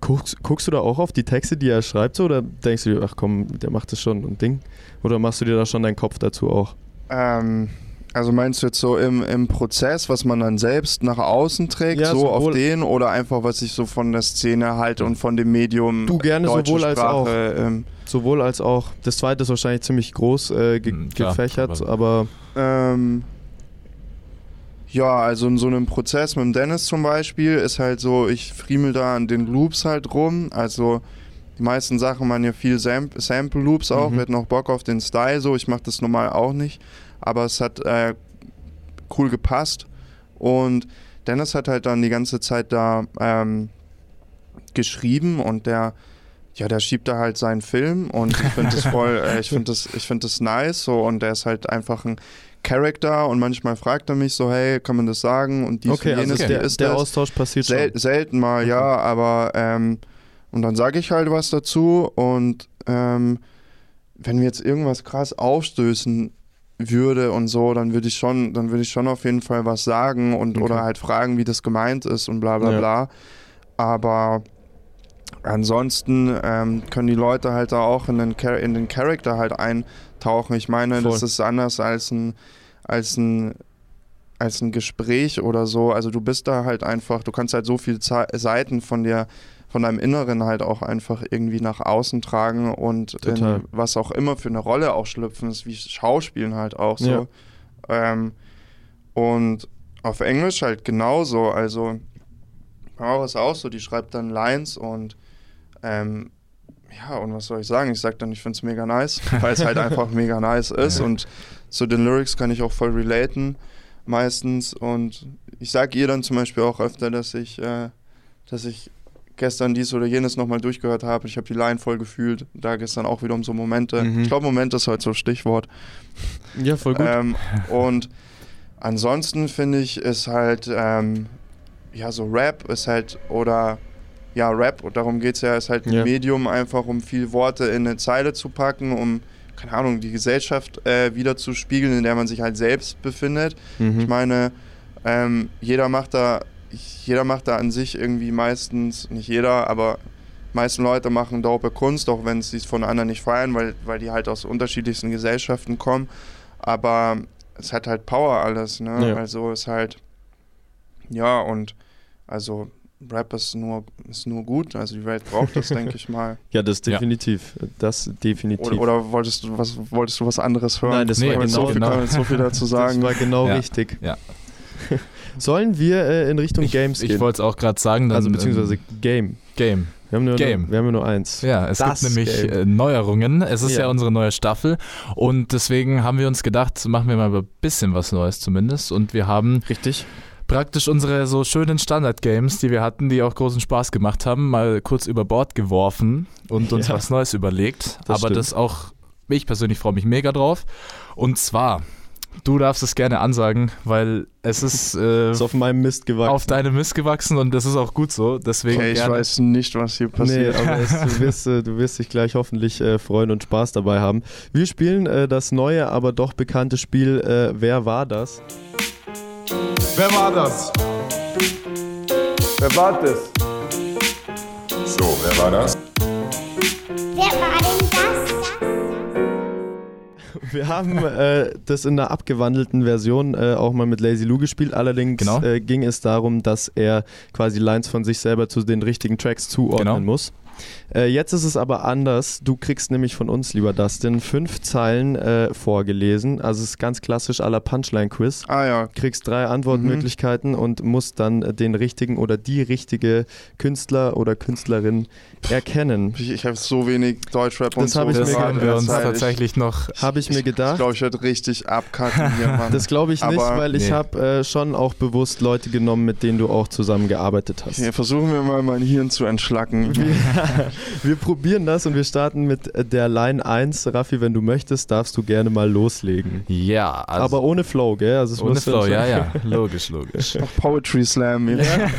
S2: guckst, guckst, du da auch auf die Texte, die er schreibt, so, oder denkst du dir, ach komm, der macht das schon ein Ding? Oder machst du dir da schon deinen Kopf dazu auch?
S1: Ähm, also meinst du jetzt so im, im Prozess, was man dann selbst nach außen trägt, ja, so auf den oder einfach, was ich so von der Szene halte und von dem Medium
S2: Du gerne sowohl Sprache, als auch. Ähm, sowohl als auch. Das zweite ist wahrscheinlich ziemlich groß äh, ge hm, Klar, gefächert, aber...
S1: Ähm, ja, also in so einem Prozess mit dem Dennis zum Beispiel ist halt so, ich friemel da an den Loops halt rum, also die meisten Sachen machen ja viel Sam Sample Loops auch, mhm. wir hatten auch Bock auf den Style so, ich mache das normal auch nicht aber es hat äh, cool gepasst. Und Dennis hat halt dann die ganze Zeit da ähm, geschrieben und der, ja, der schiebt da halt seinen Film und ich finde das voll, äh, ich finde das, ich finde das nice so und der ist halt einfach ein Charakter und manchmal fragt er mich so, hey, kann man das sagen und dies
S2: okay,
S1: und
S2: jenes, also der, ist der Austausch passiert Sel
S1: schon. Selten mal, ja, aber ähm, und dann sage ich halt was dazu und ähm, wenn wir jetzt irgendwas krass aufstößen, würde und so, dann würde ich schon, dann würde ich schon auf jeden Fall was sagen und okay. oder halt fragen, wie das gemeint ist und bla bla ja. bla. Aber ansonsten ähm, können die Leute halt da auch in den, Char in den Charakter halt eintauchen. Ich meine, Voll. das ist anders als ein, als ein als ein Gespräch oder so. Also du bist da halt einfach, du kannst halt so viele Seiten von dir von deinem Inneren halt auch einfach irgendwie nach außen tragen und was auch immer für eine Rolle auch schlüpfen ist, wie Schauspielen halt auch so. Ja. Ähm, und auf Englisch halt genauso. Also, Mauer ist auch so, die schreibt dann Lines und ähm, ja, und was soll ich sagen? Ich sag dann, ich finde es mega nice, weil es halt einfach mega nice ist und zu den Lyrics kann ich auch voll relaten meistens und ich sag ihr dann zum Beispiel auch öfter, dass ich, äh, dass ich gestern dies oder jenes nochmal durchgehört habe. Ich habe die Line voll gefühlt. Da gestern auch wieder um so Momente. Mhm. Ich glaube, Momente ist halt so Stichwort.
S2: Ja, voll gut.
S1: Ähm, und ansonsten finde ich, ist halt, ähm, ja, so Rap ist halt, oder ja, Rap, und darum geht es ja, ist halt ein
S2: Ja.
S1: Medium einfach, um viel Worte in eine Zeile zu packen, um, keine Ahnung, die Gesellschaft äh, wieder zu spiegeln, in der man sich halt selbst befindet.
S2: Mhm.
S1: Ich meine, ähm, jeder macht da, jeder macht da an sich irgendwie meistens, nicht jeder, aber meisten Leute machen dope Kunst, auch wenn sie es von anderen nicht feiern, weil, weil die halt aus unterschiedlichsten Gesellschaften kommen. Aber es hat halt Power alles, ne?
S2: Ja.
S1: Also es halt, ja, und also Rap ist nur, ist nur gut, also die Welt braucht das, denke ich mal.
S2: Ja, das
S3: Ja.
S2: definitiv. Das definitiv.
S1: Oder, oder wolltest du was wolltest du was anderes hören?
S2: Nein, das
S3: Nee,
S2: war genau,
S1: so, viel,
S3: genau.
S1: so viel dazu sagen.
S2: Das war genau
S3: Ja.
S2: richtig.
S3: Ja.
S2: Sollen wir äh, in Richtung
S3: Ich,
S2: Games
S3: ich
S2: gehen?
S3: wollte es auch gerade sagen. Dann,
S2: also beziehungsweise
S3: ähm,
S2: Game.
S3: Game.
S2: Wir haben nur,
S3: Game.
S2: Nur, wir haben ja nur eins.
S3: Ja, es
S2: Das
S3: gibt nämlich
S2: Game.
S3: äh, Neuerungen. Es ist ja.
S2: Ja.
S3: unsere neue Staffel und deswegen haben wir uns gedacht, machen wir mal ein bisschen was Neues zumindest und wir haben
S2: Richtig.
S3: praktisch unsere so schönen Standard-Games, die wir hatten, die auch großen Spaß gemacht haben, mal kurz über Bord geworfen und uns
S2: Ja.
S3: was Neues überlegt.
S2: Das
S3: Aber
S2: stimmt.
S3: das auch, ich persönlich freue mich mega drauf. Und zwar, du darfst es gerne ansagen, weil es ist äh,
S2: Ist auf meinem Mist gewachsen.
S3: auf deine Mist gewachsen und das ist auch gut so. Deswegen
S1: Okay, ich
S3: gerne.
S1: weiß nicht, was hier
S2: Nee,
S1: passiert.
S2: aber es, du, wirst, äh, du wirst dich gleich hoffentlich äh, freuen und Spaß dabei haben. Wir spielen äh, das neue, aber doch bekannte Spiel äh, Wer war das?
S4: Wer war das? Wer war das?
S5: So, wer war das?
S6: Wer war das?
S2: Wir haben äh, das in einer abgewandelten Version äh, auch mal mit Lazy Lou gespielt. Allerdings
S3: Genau.
S2: äh, ging es darum, dass er quasi Lines von sich selber zu den richtigen Tracks zuordnen
S3: Genau.
S2: muss. Äh, jetzt ist es aber anders. Du kriegst nämlich von uns, lieber Dustin, fünf Zeilen äh, vorgelesen. Also es ist ganz klassisch aller Punchline-Quiz.
S1: Ah ja,
S2: kriegst drei Antwortmöglichkeiten und musst dann äh, den richtigen oder die richtige Künstler oder Künstlerin erkennen.
S1: ich, ich habe so wenig Deutschrap und
S2: Das
S1: so.
S2: hab ich
S3: das haben wir uns tatsächlich noch
S2: Habe ich mir
S1: Ich
S2: gedacht.
S1: glaube, ich werde richtig abkacken hier, Mann.
S2: Das glaube ich nicht,
S1: Aber-
S2: weil ich
S3: Nee.
S2: habe äh, schon auch bewusst Leute genommen, mit denen du auch zusammengearbeitet hast.
S1: okay, versuchen wir mal mein Hirn zu entschlacken.
S2: Wir probieren das und wir starten mit äh, der Line 1. Raffi, wenn du möchtest, darfst du gerne mal loslegen.
S3: Ja, also
S2: Aber ohne Flow, gell? Also es
S3: ohne
S2: muss
S3: Flow, ja, ja, logisch, logisch.
S1: Poetry Slam. Ja.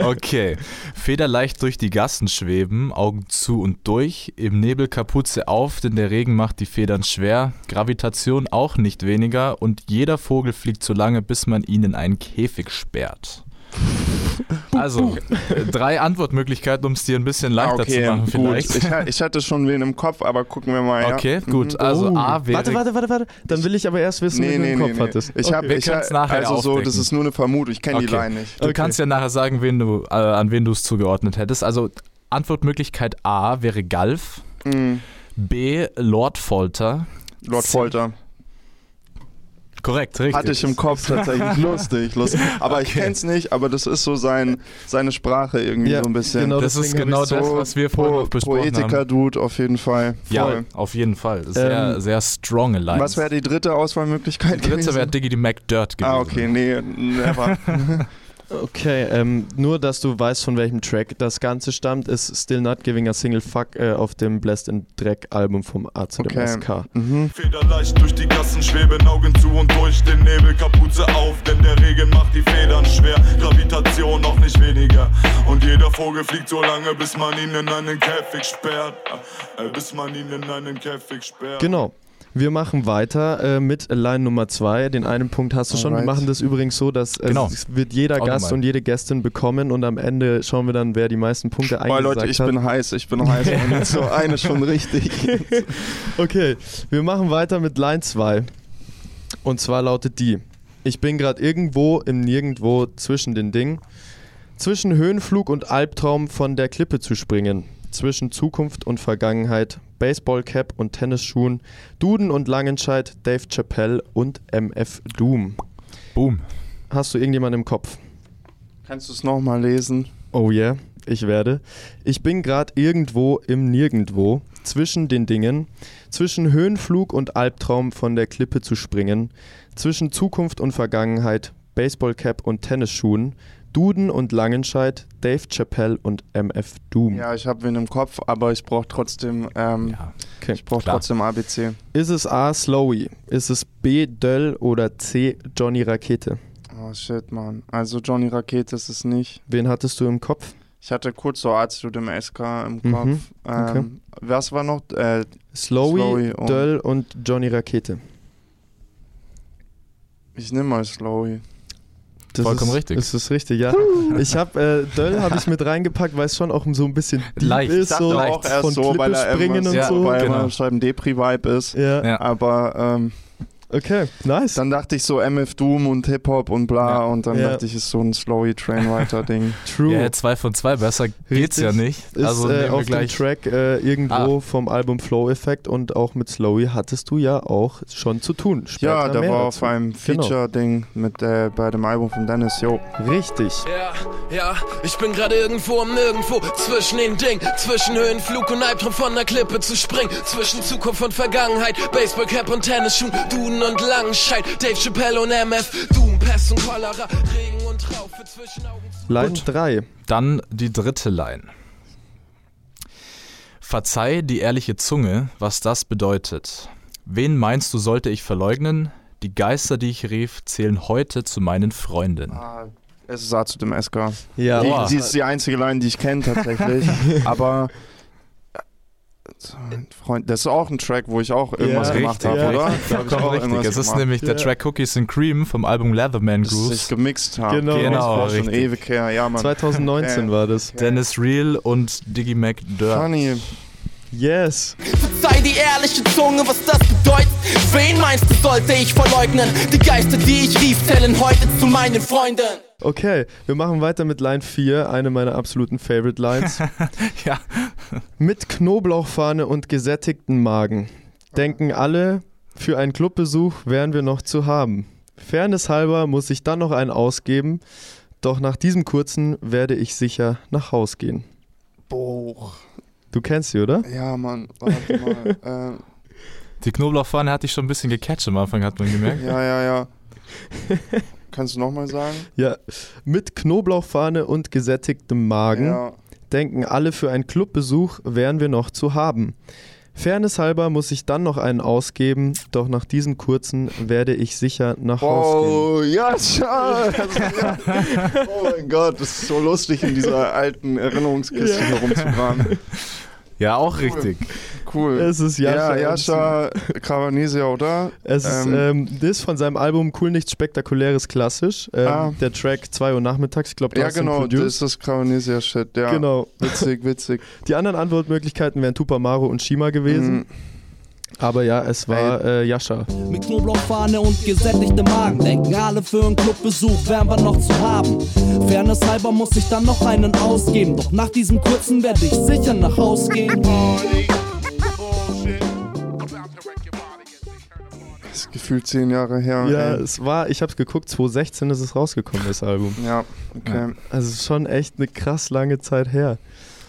S3: Okay. Federleicht durch die Gassen schweben, Augen zu und durch, im Nebel Kapuze auf, denn der Regen macht die Federn schwer, Gravitation auch nicht weniger und jeder Vogel fliegt so lange, bis man ihn in einen Käfig sperrt. Also, äh, drei Antwortmöglichkeiten, um es dir ein bisschen leichter zu machen vielleicht.
S1: Gut. Ich, ich hatte schon wen im Kopf, aber gucken wir mal. Ja.
S3: Okay,
S1: Mhm.
S3: gut. Also
S2: Oh.
S3: A wäre
S2: Warte, warte, warte, warte. Dann will ich aber erst wissen,
S1: Nee,
S2: wen du
S1: nee,
S2: im
S1: nee,
S2: Kopf
S1: nee.
S2: hattest.
S1: Ich habe,
S3: Wir
S1: ich
S3: können's
S1: ha-
S3: nachher
S1: also so, das ist nur eine Vermutung. Ich kenne die
S3: Okay.
S1: Line nicht.
S3: Du kannst ja nachher sagen, wen du, äh, an wen du es zugeordnet hättest. Also Antwortmöglichkeit A wäre Galf,
S1: Mhm.
S3: B Lord Folter.
S1: Lord Folter.
S3: Korrekt, richtig.
S1: Hatte ich im Kopf tatsächlich. lustig, lustig. Aber ich
S3: Okay.
S1: kenn's nicht, aber das ist so sein, seine Sprache irgendwie
S2: Ja,
S1: so ein bisschen.
S2: genau.
S3: Das ist genau
S2: ich
S3: das,
S1: so
S3: was wir vorhin noch besprochen haben.
S1: Poetiker-Dude auf jeden Fall.
S3: Ja,
S1: Voll.
S3: auf jeden Fall. Sehr,
S2: Ähm,
S3: sehr stronge Lines.
S1: Was wäre die dritte Auswahlmöglichkeit
S3: die dritte
S1: gewesen?
S3: wäre Diggity McDirt gewesen.
S1: Ah, okay, nee, never.
S2: Okay, ähm, nur dass du weißt, von welchem Track das Ganze stammt, ist Still Not Giving a Single Fuck äh, auf dem Blessed in Dreck Album vom A zu dem
S1: Okay. Mhm.
S4: Federleicht durch die Gassen schweben, Augen zu und durch den Nebel, Kapuze auf, denn der Regen macht die Federn schwer. Gravitation noch nicht weniger. Und jeder Vogel fliegt so lange, bis man ihn in einen Käfig sperrt. Äh, bis man ihn in einen Käfig sperrt.
S2: Genau. Wir machen weiter äh, mit Line Nummer 2. Den einen Punkt hast du schon. Wir machen das übrigens so, dass äh,
S3: Genau.
S2: es wird jeder
S3: Auch
S2: Gast
S3: nochmal.
S2: und jede Gästin bekommen und am Ende schauen wir dann, wer die meisten Punkte
S1: Boah,
S2: eingesagt
S1: Leute, ich
S2: hat.
S1: bin heiß, ich bin heiß. So eine schon richtig.
S2: Okay, wir machen weiter mit Line 2. Und zwar lautet die: Ich bin gerade irgendwo im Nirgendwo zwischen den Dingen. Zwischen Höhenflug und Albtraum von der Klippe zu springen. Zwischen Zukunft und Vergangenheit. Baseballcap und Tennisschuhen. Duden und Langenscheid. Dave Chappelle und MF Doom.
S3: Boom.
S2: Hast du irgendjemanden im Kopf?
S1: Kannst du es nochmal lesen?
S2: Oh yeah, ich werde. Ich bin gerade irgendwo im Nirgendwo, zwischen den Dingen, zwischen Höhenflug und Albtraum von der Klippe zu springen, zwischen Zukunft und Vergangenheit, Baseballcap und Tennisschuhen, Duden und Langenscheid, Dave Chappelle und MF Doom.
S1: Ja, ich habe wen im Kopf, aber ich brauche trotzdem, ähm,
S3: Ja.
S2: Okay.
S1: ich brauche trotzdem ABC.
S2: Ist es A. Slowy? Ist es B. Döll oder C. Johnny Rakete?
S1: Oh shit, Mann. Also Johnny Rakete ist es nicht.
S2: Wen hattest du im Kopf?
S1: Ich hatte kurz so Arzt zu dem SK im
S2: Mhm,
S1: Kopf.
S2: okay.
S1: Ähm, Was war noch? Äh,
S2: Slowy,
S1: Slowy und-
S2: Döll und Johnny Rakete.
S1: ich nehme mal Slowy.
S2: Das
S3: Vollkommen
S2: ist,
S3: richtig.
S2: Das ist richtig, ja. Ich habe äh, Döll habe ich mit reingepackt, weil es schon auch so ein bisschen deep
S3: Leicht.
S2: ist, so
S1: dachte auch erst
S2: von
S1: so, weil
S2: Klippe
S1: er
S2: springen
S1: immer,
S2: und
S3: Ja,
S2: so.
S1: weil
S3: genau.
S1: schreiben Depri-Vibe ist.
S2: Ja.
S3: Ja.
S1: Aber ähm,
S2: Okay, nice.
S1: dann dachte ich so MF Doom und Hip-Hop und bla
S3: Ja.
S1: und dann
S2: Ja.
S1: dachte ich, ist so ein Slowy Trainwriter-Ding.
S2: True.
S3: Ja, zwei von zwei, besser geht's
S2: Richtig.
S3: ja nicht.
S2: ist
S3: also
S2: äh,
S3: nehmen wir
S2: auf dem. Track äh, irgendwo
S3: Ah.
S2: vom Album Flow Effect und auch mit Slowy hattest du ja auch schon zu tun. Später
S1: ja,
S2: mehr
S1: war
S2: dazu.
S1: auf einem
S2: Genau.
S1: Feature-Ding mit äh, bei dem Album von Dennis, yo.
S2: Richtig.
S7: Ja, ja, ich bin gerade irgendwo am Nirgendwo zwischen den Dingen, zwischen Höhenflug und Albtraum von der Klippe zu springen, zwischen Zukunft und Vergangenheit, Baseballcap und Tennisschuhen, Duden und Langenscheid, Dave Chappelle und MF, Doom, Pest und Cholera, Regen und Traufe zwischen Augen zu.
S2: Line
S3: Gut.
S2: 3.
S3: Dann die dritte Line. Verzeih die ehrliche Zunge, was das bedeutet. Wen meinst du, sollte ich verleugnen? Die Geister, die ich rief, zählen heute zu meinen Freunden.
S1: Ah, es ist Arzt zu dem SK.
S2: Ja.
S1: Die, die ist die einzige Line, die ich kenne tatsächlich. Aber Freund, das ist auch ein Track, wo ich auch irgendwas
S2: Ja,
S1: gemacht habe,
S2: ja,
S1: oder? ich
S3: Vollkommen Es ist
S1: gemacht.
S3: nämlich der. Track Cookies and Cream vom Album Leatherman
S1: dass ich
S3: Grooves.
S1: gemixt habe.
S2: Genau.
S3: Genau,
S1: das war schon
S3: richtig.
S1: ewig her. Ja, Mann.
S2: 2019
S1: Okay.
S2: war das.
S3: Dennis Real und Diggy Mac Dirt.
S1: Funny.
S2: Yes.
S7: Verzeih die ehrliche Zunge, was das bedeutet. Wen meinst du, sollte ich verleugnen? Die Geister, die ich rief, zählen heute zu meinen Freunden.
S2: Okay, wir machen weiter mit Line 4, eine meiner absoluten Favorite Lines.
S3: Ja.
S2: Mit Knoblauchfahne und gesättigten Magen denken alle, für einen Clubbesuch wären wir noch zu haben. Fairness halber muss ich dann noch einen ausgeben, doch nach diesem kurzen werde ich sicher nach Haus gehen.
S1: Boah.
S2: Du kennst sie, oder?
S1: Ja, Mann. Warte mal. äh,
S3: Die Knoblauchfahne hat dich schon ein bisschen gecatcht am Anfang, hat man gemerkt.
S1: ja, ja, ja. Kannst du nochmal sagen?
S2: Ja. Mit Knoblauchfahne und gesättigtem Magen
S1: Ja.
S2: denken alle, für einen Clubbesuch wären wir noch zu haben. Fairness halber muss ich dann noch einen ausgeben, doch nach diesem kurzen werde ich sicher nach Haus gehen.
S1: Oh, ja, ja. Oh mein Gott, das ist so lustig, in dieser alten Erinnerungskiste
S2: Ja.
S1: herumzugraben.
S3: Ja, auch richtig.
S1: Cool.
S2: Es ist Jascha.
S1: ja, Jascha Cavanesia, oder?
S2: Es ist
S1: Ähm,
S2: ähm, das von seinem Album Cool Nichts Spektakuläres Klassisch. Ähm,
S1: Ah.
S2: Der Track 2 Uhr nachmittags, ich glaube, du
S1: ja,
S2: hast
S1: genau, das ist das Cavanesia-Shit, ja.
S2: Genau.
S1: Witzig, witzig.
S2: Die anderen Antwortmöglichkeiten wären Tupamaro und Shima gewesen.
S1: Mhm.
S2: Aber ja, es war äh, Jascha.
S8: Mit Knoblauchfahne und gesättigtem Magen denken alle für einen Clubbesuch wären wir noch zu haben. Fairness halber muss ich dann noch einen ausgeben, doch nach diesem kurzen werde ich sicher nach Haus gehen.
S1: Das ist gefühlt zehn Jahre her.
S2: Ja,
S1: ey.
S2: es war, ich habe es geguckt, 2016 ist es rausgekommen, das Album.
S1: ja okay.
S2: Also es ist schon echt eine krass lange Zeit her.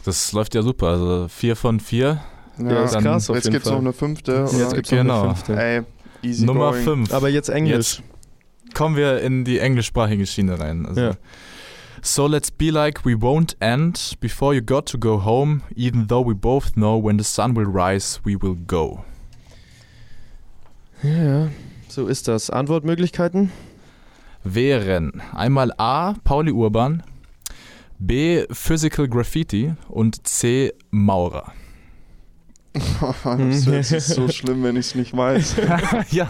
S3: Das läuft ja super. Also vier von vier.
S2: Ja, ist
S3: dann-
S2: krass auf
S1: Jetzt
S2: jeden
S1: gibt's
S2: Fall.
S1: noch eine fünfte.
S2: Jetzt
S1: oder?
S2: gibt's
S3: Genau.
S2: noch eine fünfte.
S1: Ey, easy
S3: Nummer
S1: going.
S3: fünf.
S2: Aber jetzt Englisch.
S3: Jetzt kommen wir in die englischsprachige Schiene rein. Also,
S2: Ja.
S3: So let's be like we won't end before you got to go home, even though we both know when the sun will rise, we will go.
S2: Ja, ja, so ist das. Antwortmöglichkeiten?
S3: Wären einmal A. Pauli Urban, B. Physical Graffiti und C. Maurer.
S1: das ist so schlimm, wenn ich es nicht weiß.
S3: ja.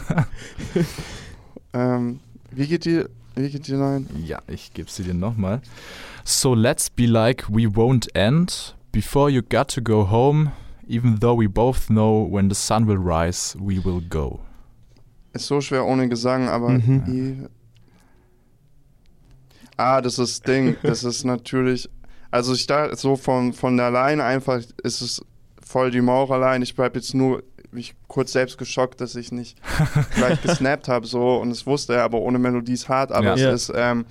S1: ähm, wie geht die, wie geht die Line?
S3: Ja, ich gebe sie dir nochmal. So let's be like we won't end before you got to go home, even though we both know when the sun will rise, we will go.
S1: Ist so schwer ohne Gesang, aber
S2: Mhm.
S1: Ah, das ist Ding. Das ist natürlich. Also ich da so von, von der Line einfach ist es voll die Maurerline. Ich bleib jetzt nur mich kurz selbst geschockt, dass ich nicht gleich gesnappt habe so und es wusste er, aber ohne Melodie ist hart, aber
S3: Ja.
S1: es
S2: Ja.
S1: ist ähm,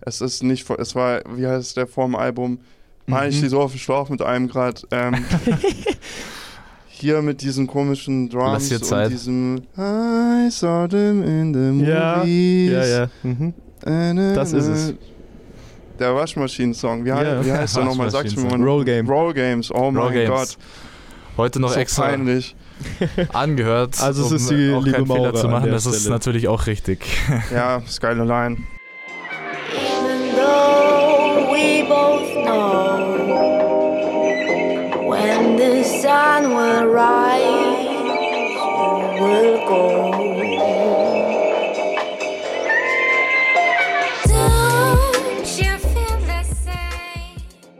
S1: es ist nicht voll- es war wie heißt der vorm Album Mann, ich
S2: Mhm.
S1: stehe so auf dem Schlauch mit einem gerade ähm, hier mit diesen komischen Drums
S3: dir Zeit.
S1: und diesem I saw them in the
S2: Ja,
S1: movies.
S2: Ja, ja. Mhm. Das ist es.
S1: Der Waschmaschinen-Song. Wie,
S2: Ja.
S1: heißt, wie heißt der nochmal? Sag's mir mal.
S2: Roll Game.
S1: Roll Games. Oh mein
S3: Games.
S1: Gott
S3: heute noch
S1: so
S3: extra
S1: peinlich.
S3: angehört.
S2: Also es
S3: um
S2: ist die
S3: auch
S2: liebe
S3: Fehler zu machen, das
S2: Stelle.
S3: ist natürlich auch richtig.
S1: Ja, Skyline. Line.
S6: Even though we both know when the
S9: sun will rise, you will go.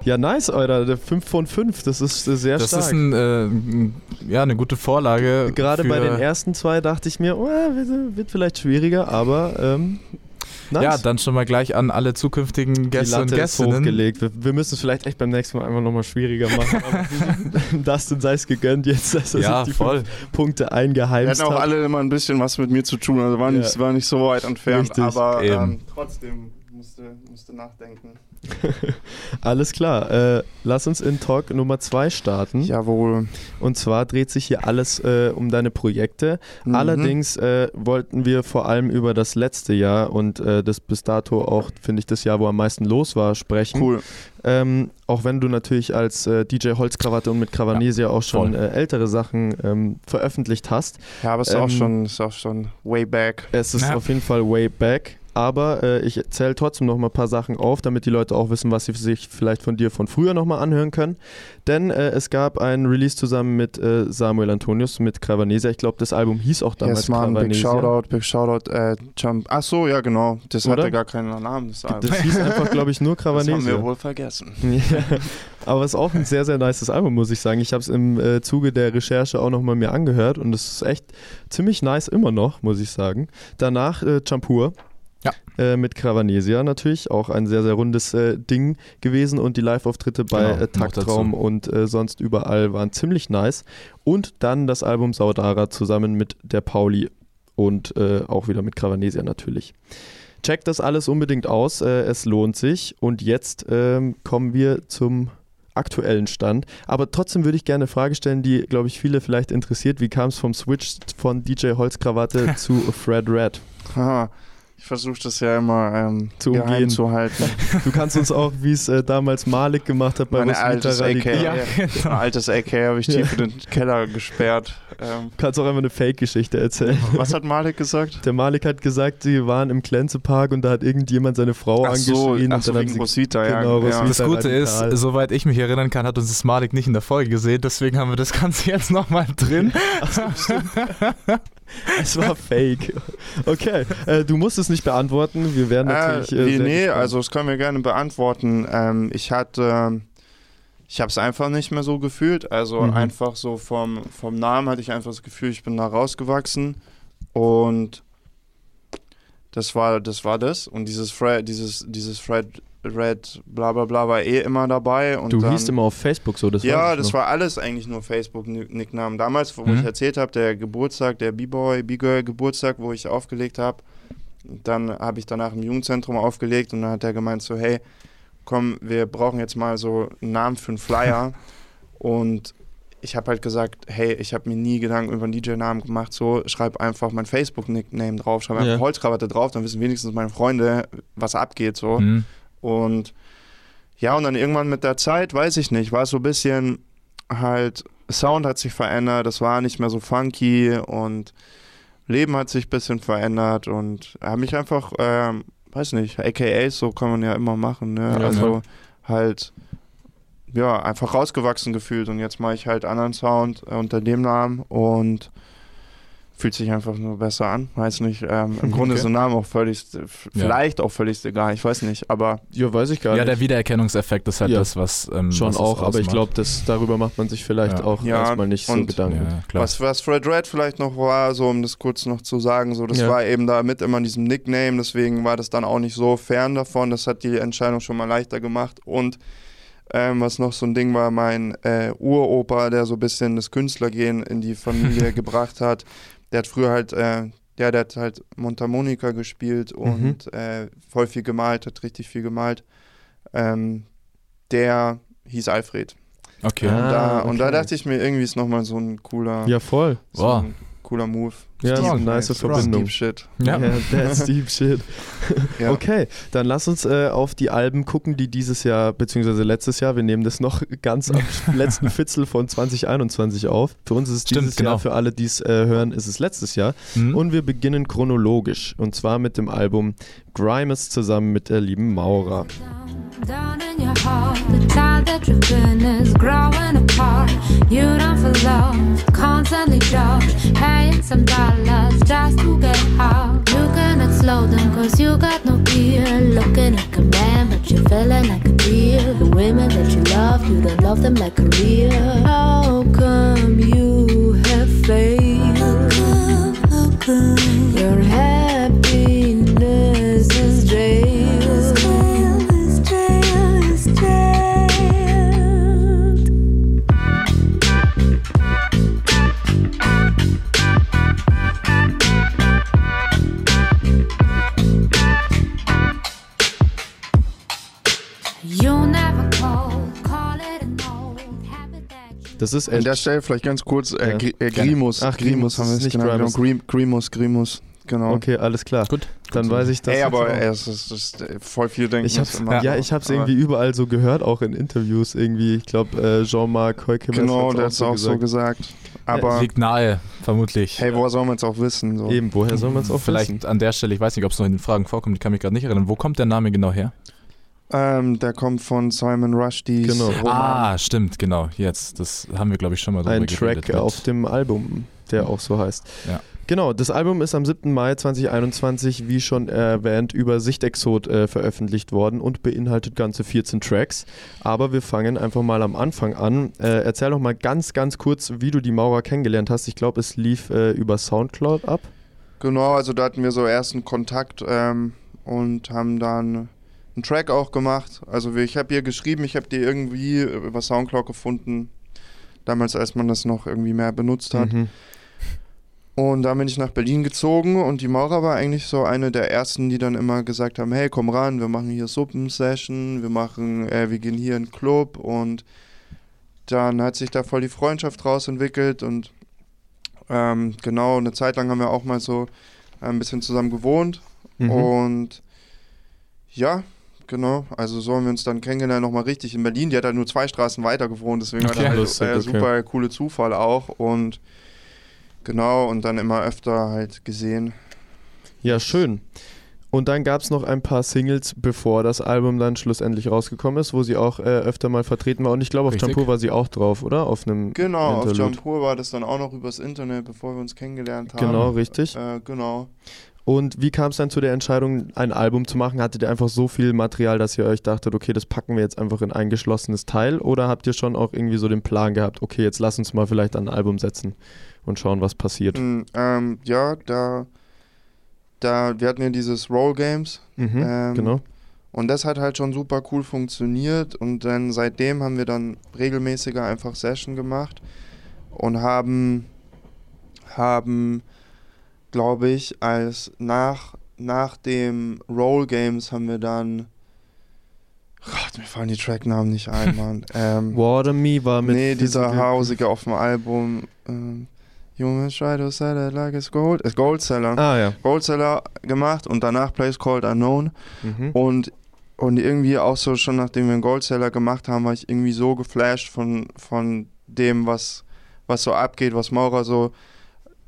S2: Ja, nice, Alter. 5 von 5. Das ist äh, sehr
S3: Das
S2: stark.
S3: ist ein, äh, ja, eine gute Vorlage.
S2: Gerade bei den ersten zwei dachte ich mir, oh, wird, wird vielleicht schwieriger, aber ähm, nice.
S3: Ja, dann schon mal gleich an alle zukünftigen
S2: die
S3: Gäste und Gästinnen.
S2: hochgelegt. Wir, wir müssen es vielleicht echt beim nächsten Mal einfach nochmal schwieriger machen. Dustin sei es gegönnt jetzt, dass er
S3: Ja,
S2: sich die
S3: voll.
S2: fünf Punkte
S1: Wir
S2: eingeheimst
S1: hatten auch
S2: hat.
S1: alle immer ein bisschen was mit mir zu tun, also war nicht,
S2: Ja.
S1: war nicht so weit entfernt,
S2: Richtig.
S1: aber ähm, trotzdem musste, musste nachdenken.
S2: Alles klar. Äh, lass uns in Talk Nummer 2 starten.
S1: Jawohl.
S2: Und zwar dreht sich hier alles äh, um deine Projekte.
S1: Mhm.
S2: Allerdings äh, wollten wir vor allem über das letzte Jahr und äh, das bis dato auch, finde ich, das Jahr, wo am meisten los war, sprechen.
S1: Cool.
S2: Ähm, auch wenn du natürlich als äh, DJ Holzkrawatte und mit Cravanesia auch schon äh, ältere Sachen ähm, veröffentlicht hast.
S1: Ja, aber es ist, auch
S2: Ähm,
S1: schon, ist auch schon way back.
S2: Es ist
S3: Ja.
S2: auf jeden Fall way back. Aber äh, ich zähle trotzdem noch mal ein paar Sachen auf, damit die Leute auch wissen, was sie sich vielleicht von dir von früher noch mal anhören können. Denn äh, es gab ein Release zusammen mit äh, Samuel Antonius, mit Cravanesia. Ich glaube, das Album hieß auch damals
S1: Yes, man, big
S2: Cravanesia.
S1: Shoutout, big Shoutout, äh, Jump. Ach so, ja, genau. Das
S2: Oder?
S1: hatte gar keinen Namen, das Album.
S2: Das hieß einfach, glaube ich, nur
S1: Das haben
S2: Cravanesia.
S1: wir wohl vergessen.
S2: Ja, aber es ist auch ein sehr, sehr nices Album, muss ich sagen. Ich habe es im äh, Zuge der Recherche auch nochmal mir angehört und es ist echt ziemlich nice immer noch, muss ich sagen. Danach äh, Champur.
S3: Ja.
S2: Äh, mit Cravanesia natürlich, auch ein sehr, sehr rundes äh, Ding gewesen und die Live-Auftritte bei
S3: Genau,
S2: äh, Taktraum und äh, sonst überall waren ziemlich nice. Und dann das Album Saudara zusammen mit der Pauli und äh, auch wieder mit Cravanesia natürlich. Checkt das alles unbedingt aus, äh, es lohnt sich. Und jetzt ähm, kommen wir zum aktuellen Stand. Aber trotzdem würde ich gerne eine Frage stellen, die, glaube ich, viele vielleicht interessiert. Wie kam es vom Switch von DJ Holzkrawatte zu Fred Red?
S1: Ich versuche das ja immer ähm,
S2: Zu umgehen.
S1: zu halten.
S2: Du kannst uns auch, wie es äh, damals Malik gemacht hat bei
S1: Mein
S2: Roswitha
S1: altes AK,
S3: Ja, genau.
S1: altes AK habe ich tief in den Keller gesperrt. Ähm,
S2: Du kannst auch einfach eine Fake-Geschichte erzählen.
S1: was hat Malik gesagt?
S2: Der Malik hat gesagt, sie waren im Klenzepark und da hat irgendjemand seine Frau
S1: Ach so,
S2: angeschrien
S1: ach
S2: und
S1: so
S2: dann haben
S1: wegen
S2: sie
S1: Rosita, ja.
S2: genau,
S1: ja.
S2: Roswitha.
S3: Das Gute
S2: radikal.
S3: ist, soweit ich mich erinnern kann, hat uns das Malik nicht in der Folge gesehen, deswegen haben wir das Ganze jetzt nochmal drin.
S2: Es war fake. Okay, äh, du musst es nicht beantworten. Wir werden natürlich.
S1: Äh,
S2: Äh,
S1: nee,
S2: gespannt.
S1: also das können wir gerne beantworten. Ähm, ich hatte, ich habe es einfach nicht mehr so gefühlt. Also
S2: Mhm.
S1: einfach so vom, vom Namen hatte ich einfach das Gefühl, ich bin da rausgewachsen und das war das war das und dieses Fred, dieses dieses Fred Red bla bla bla war eh immer dabei und
S2: Du
S1: dann,
S2: hießt immer auf Facebook so. Das
S1: ja, das
S2: noch.
S1: war alles eigentlich nur Facebook-Nicknamen. Damals, wo
S3: Mhm.
S1: ich erzählt habe, der Geburtstag, der B-Boy, B-Girl Geburtstag, wo ich aufgelegt habe, dann habe ich danach im Jugendzentrum aufgelegt und dann hat er gemeint so, hey, komm, wir brauchen jetzt mal so einen Namen für einen Flyer und ich habe halt gesagt, hey, ich habe mir nie Gedanken über einen DJ-Namen gemacht, so schreib einfach mein Facebook-Nickname drauf, schreib einfach
S2: Ja.
S1: Holzkrawatte drauf, dann wissen wenigstens meine Freunde, was abgeht, so.
S3: Hm.
S1: Und ja, und dann irgendwann mit der Zeit, weiß ich nicht, war es so ein bisschen halt, Sound hat sich verändert, es war nicht mehr so funky und Leben hat sich ein bisschen verändert und habe mich einfach, ähm, weiß nicht, AKAs, so kann man ja immer machen, ne?
S2: Ja,
S1: also halt, ja, einfach rausgewachsen gefühlt und jetzt mache ich halt anderen Sound unter dem Namen und fühlt sich einfach nur besser an, weiß nicht, ähm, im Grunde
S3: Okay.
S1: ist der Name auch völlig, vielleicht auch völlig egal, ich weiß nicht, aber
S2: Ja, weiß ich gar
S3: Ja,
S2: nicht.
S3: der Wiedererkennungseffekt ist halt
S2: Ja.
S3: das, was. Ähm,
S2: Schon
S3: was es
S2: auch, aber ich glaube, darüber macht man sich vielleicht
S3: Ja.
S2: auch
S1: Ja,
S2: erstmal nicht so Gedanken.
S3: Ja.
S1: Was, was Fred Red vielleicht noch war, so um das kurz noch zu sagen, so das
S2: Ja.
S1: war eben da mit immer in diesem Nickname, deswegen war das dann auch nicht so fern davon. Das hat die Entscheidung schon mal leichter gemacht. Und ähm, was noch so ein Ding war, mein äh, Uropa, der so ein bisschen das Künstlergehen in die Familie gebracht hat, der hat früher halt, äh, ja, der hat halt Mundharmonika gespielt und äh, voll viel gemalt, hat richtig viel gemalt. Ähm, der hieß Alfred.
S3: Okay.
S2: Ah.
S1: und, da, und da
S2: okay.
S1: dachte ich mir, irgendwie ist nochmal so ein cooler,
S2: Ja, voll.
S1: so
S3: Wow.
S1: ein cooler Move.
S2: Ja, eine nice
S3: strong.
S2: Verbindung.
S1: Deep Shit.
S3: Ja.
S2: Ja, that's deep shit.
S1: Ja.
S2: Okay, dann lass uns äh, auf die Alben gucken, die dieses Jahr, beziehungsweise letztes Jahr, wir nehmen das noch ganz am letzten Fitzel von 2021 auf. Für uns ist es
S3: Stimmt,
S2: dieses Jahr,
S3: genau.
S2: für alle, die es äh, hören, ist es letztes Jahr.
S3: Hm?
S2: Und wir beginnen chronologisch. Und zwar mit dem Album Grimes zusammen mit der lieben Maura.
S9: Down in your heart, the child that you've been is growing apart. You don't feel love, constantly judge, paying some dollars just to get out. You cannot slow down cause you got no ear. Looking like a man, but you're feeling like a deer. The women that you love, you don't love them like a real. How come you have failed? How come your happiness
S2: Das ist
S1: An der Stelle vielleicht ganz kurz, äh,
S2: Ja,
S1: äh. Grimus.
S2: Ach,
S1: Grimus
S2: Grimus,
S1: haben wir es
S2: nicht
S1: genannt. Genau,
S2: Grimus.
S1: Grim- Grimus, Grimus, genau.
S2: Okay, alles klar.
S3: Gut.
S2: Dann weiß ich das.
S1: Ey, aber
S2: auch.
S1: es ist, es ist äh, voll viel denken.
S2: Ich hab's,
S1: immer.
S2: ja, ich hab's
S1: Aber-
S2: irgendwie überall so gehört, auch in Interviews irgendwie. Ich glaube, äh, Jean-Marc Heukemes
S1: Genau, der hat es auch so gesagt. Aber
S3: Liegt nahe, vermutlich.
S1: hey, woher soll man es auch wissen? So.
S2: Eben, woher soll man es auch
S3: Vielleicht
S2: wissen?
S3: an der Stelle, ich weiß nicht, ob es noch in den Fragen vorkommt, ich kann mich gerade nicht erinnern. Wo kommt der Name genau her?
S1: Ähm, der kommt von Simon Rushdies
S2: Genau.
S3: Ah, stimmt, genau. Jetzt, das haben wir, glaube ich, schon mal drüber
S2: Ein. Track
S3: mit-
S2: auf dem Album, der auch so heißt.
S3: Ja.
S2: Genau, das Album ist am 7. Mai 2021, wie schon erwähnt, über Sichtexot äh, veröffentlicht worden und beinhaltet ganze 14 Tracks. Aber wir fangen einfach mal am Anfang an. Äh, erzähl doch mal ganz, ganz kurz, wie du die Maurer kennengelernt hast. Ich glaube, es lief äh, über Soundcloud ab.
S1: Genau, also da hatten wir so ersten Kontakt ähm, und haben dann einen Track auch gemacht. Also ich habe ihr geschrieben, ich habe die irgendwie über Soundcloud gefunden, damals als man das noch irgendwie mehr benutzt hat.
S2: Mhm.
S1: Und dann bin ich nach Berlin gezogen und die Maurer war eigentlich so eine der ersten, die dann immer gesagt haben, hey, komm ran, wir machen hier Suppensession, wir machen, äh, wir gehen hier in den Club und dann hat sich da voll die Freundschaft draus entwickelt und ähm, genau, eine Zeit lang haben wir auch mal so ein bisschen zusammen gewohnt
S2: Mhm.
S1: und ja, genau, also so haben wir uns dann kennengelernt, nochmal richtig in Berlin. Die hat halt nur zwei Straßen weiter gewohnt, deswegen
S3: Okay.
S1: war das
S2: Lustig,
S1: halt, äh,
S2: okay.
S1: super coole Zufall auch und genau, und dann immer öfter halt gesehen.
S2: Ja, schön. Und dann gab es noch ein paar Singles, bevor das Album dann schlussendlich rausgekommen ist, wo sie auch äh, öfter mal vertreten war. Und ich glaube, auf. Jampur war sie auch drauf, oder? Auf einem
S1: Genau, auf
S2: Interlude.
S1: Jampur war das dann auch noch übers Internet, bevor wir uns kennengelernt haben.
S2: Genau, richtig.
S1: Äh, genau.
S2: Und wie kam es dann zu der Entscheidung, ein Album zu machen? Hattet ihr einfach so viel Material, dass ihr euch dachtet, okay, das packen wir jetzt einfach in ein geschlossenes Teil? Oder habt ihr schon auch irgendwie so den Plan gehabt, okay, jetzt lass uns mal vielleicht ein Album setzen und schauen, was passiert?
S1: Mm, ähm, ja, da, da, wir hatten ja dieses Roll Games
S2: Mhm,
S1: ähm,
S2: genau.
S1: und das hat halt schon super cool funktioniert und dann seitdem haben wir dann regelmäßiger einfach Session gemacht und haben, haben, glaube ich, als nach, nach dem Roll Games haben wir dann, Gott, mir fallen die Tracknamen nicht ein, Mann. ähm,
S2: Water Me war mit.
S1: nee, dieser hausige auf dem Album. Ähm, You must try to sell it like it's gold. Ist Goldseller.
S2: Ah, ja.
S1: Goldseller gemacht und danach Place Called Unknown.
S2: Mhm.
S1: Und, und irgendwie auch so schon nachdem wir einen Goldseller gemacht haben, war ich irgendwie so geflasht von, von dem, was, was so abgeht, was Maurer so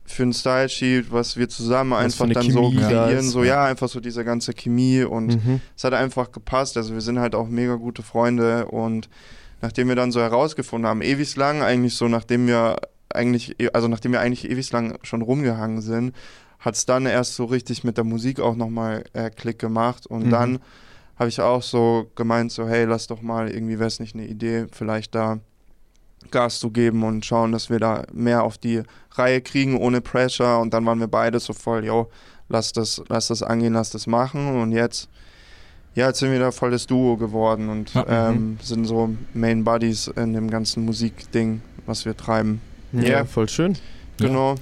S1: für ein Style Sheet, was wir zusammen
S2: Was
S1: einfach dann so
S2: Chemie da
S1: kreieren. So,
S2: ja.
S1: ja, einfach so diese ganze Chemie und
S2: Mhm.
S1: es hat einfach gepasst. Also wir sind halt auch mega gute Freunde und nachdem wir dann so herausgefunden haben, ewig lang, eigentlich so, nachdem wir eigentlich, also nachdem wir eigentlich ewig lang schon rumgehangen sind, hat es dann erst so richtig mit der Musik auch nochmal äh, Klick gemacht und
S2: Mhm.
S1: dann habe ich auch so gemeint, so hey, lass doch mal irgendwie, wäre es nicht eine Idee, vielleicht da Gas zu geben und schauen, dass wir da mehr auf die Reihe kriegen, ohne Pressure und dann waren wir beide so voll, yo, lass das, lass das angehen, lass das machen und jetzt ja, jetzt sind wir da voll das Duo geworden und
S3: Ja,
S1: ähm, sind so Main Buddies in dem ganzen Musikding, was wir treiben.
S2: Ja,
S1: Ja.
S2: voll schön.
S3: Ja.
S1: Genau.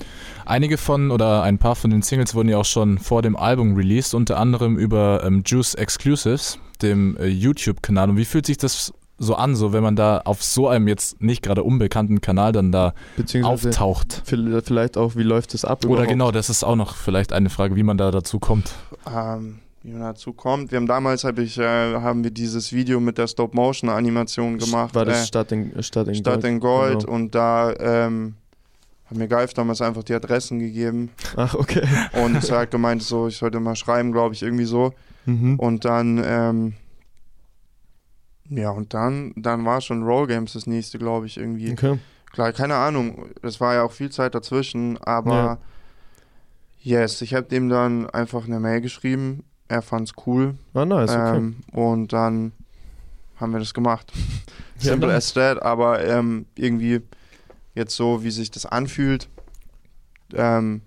S3: Einige von oder ein paar von den Singles wurden ja auch schon vor dem Album released, unter anderem über ähm, Juice Exclusives, dem äh, YouTube-Kanal. Und wie fühlt sich das so an, so wenn man da auf so einem jetzt nicht gerade unbekannten Kanal dann da auftaucht?
S2: vielleicht auch, wie läuft es ab?
S3: Oder
S2: überhaupt?
S3: genau, das ist auch noch vielleicht eine Frage, wie man da dazu kommt.
S1: Ähm, wie man dazu kommt. Wir haben damals hab ich, äh, haben wir dieses Video mit der Stop-Motion-Animation gemacht.
S2: War das
S1: äh,
S2: Stadt in, Stadt in
S1: Stadt
S2: Gold?
S1: in Gold
S2: Genau.
S1: und da ähm, hat mir Geif damals einfach die Adressen gegeben
S2: Ach, okay.
S1: und es hat gemeint, so ich sollte mal schreiben, glaube ich, irgendwie so.
S2: Mhm.
S1: Und dann, ähm, Ja, und dann, dann war schon Roll Games das nächste, glaube ich, irgendwie.
S2: Okay.
S1: Klar, keine Ahnung. Es war ja auch viel Zeit dazwischen, aber yes, ich habe dem dann einfach eine Mail geschrieben. Er fand's cool.
S2: Ah, nice, okay.
S1: Ähm, und dann haben wir das gemacht.
S2: Ja,
S1: Simple
S2: nice.
S1: as that, aber ähm, irgendwie jetzt so, wie sich das anfühlt. Ähm,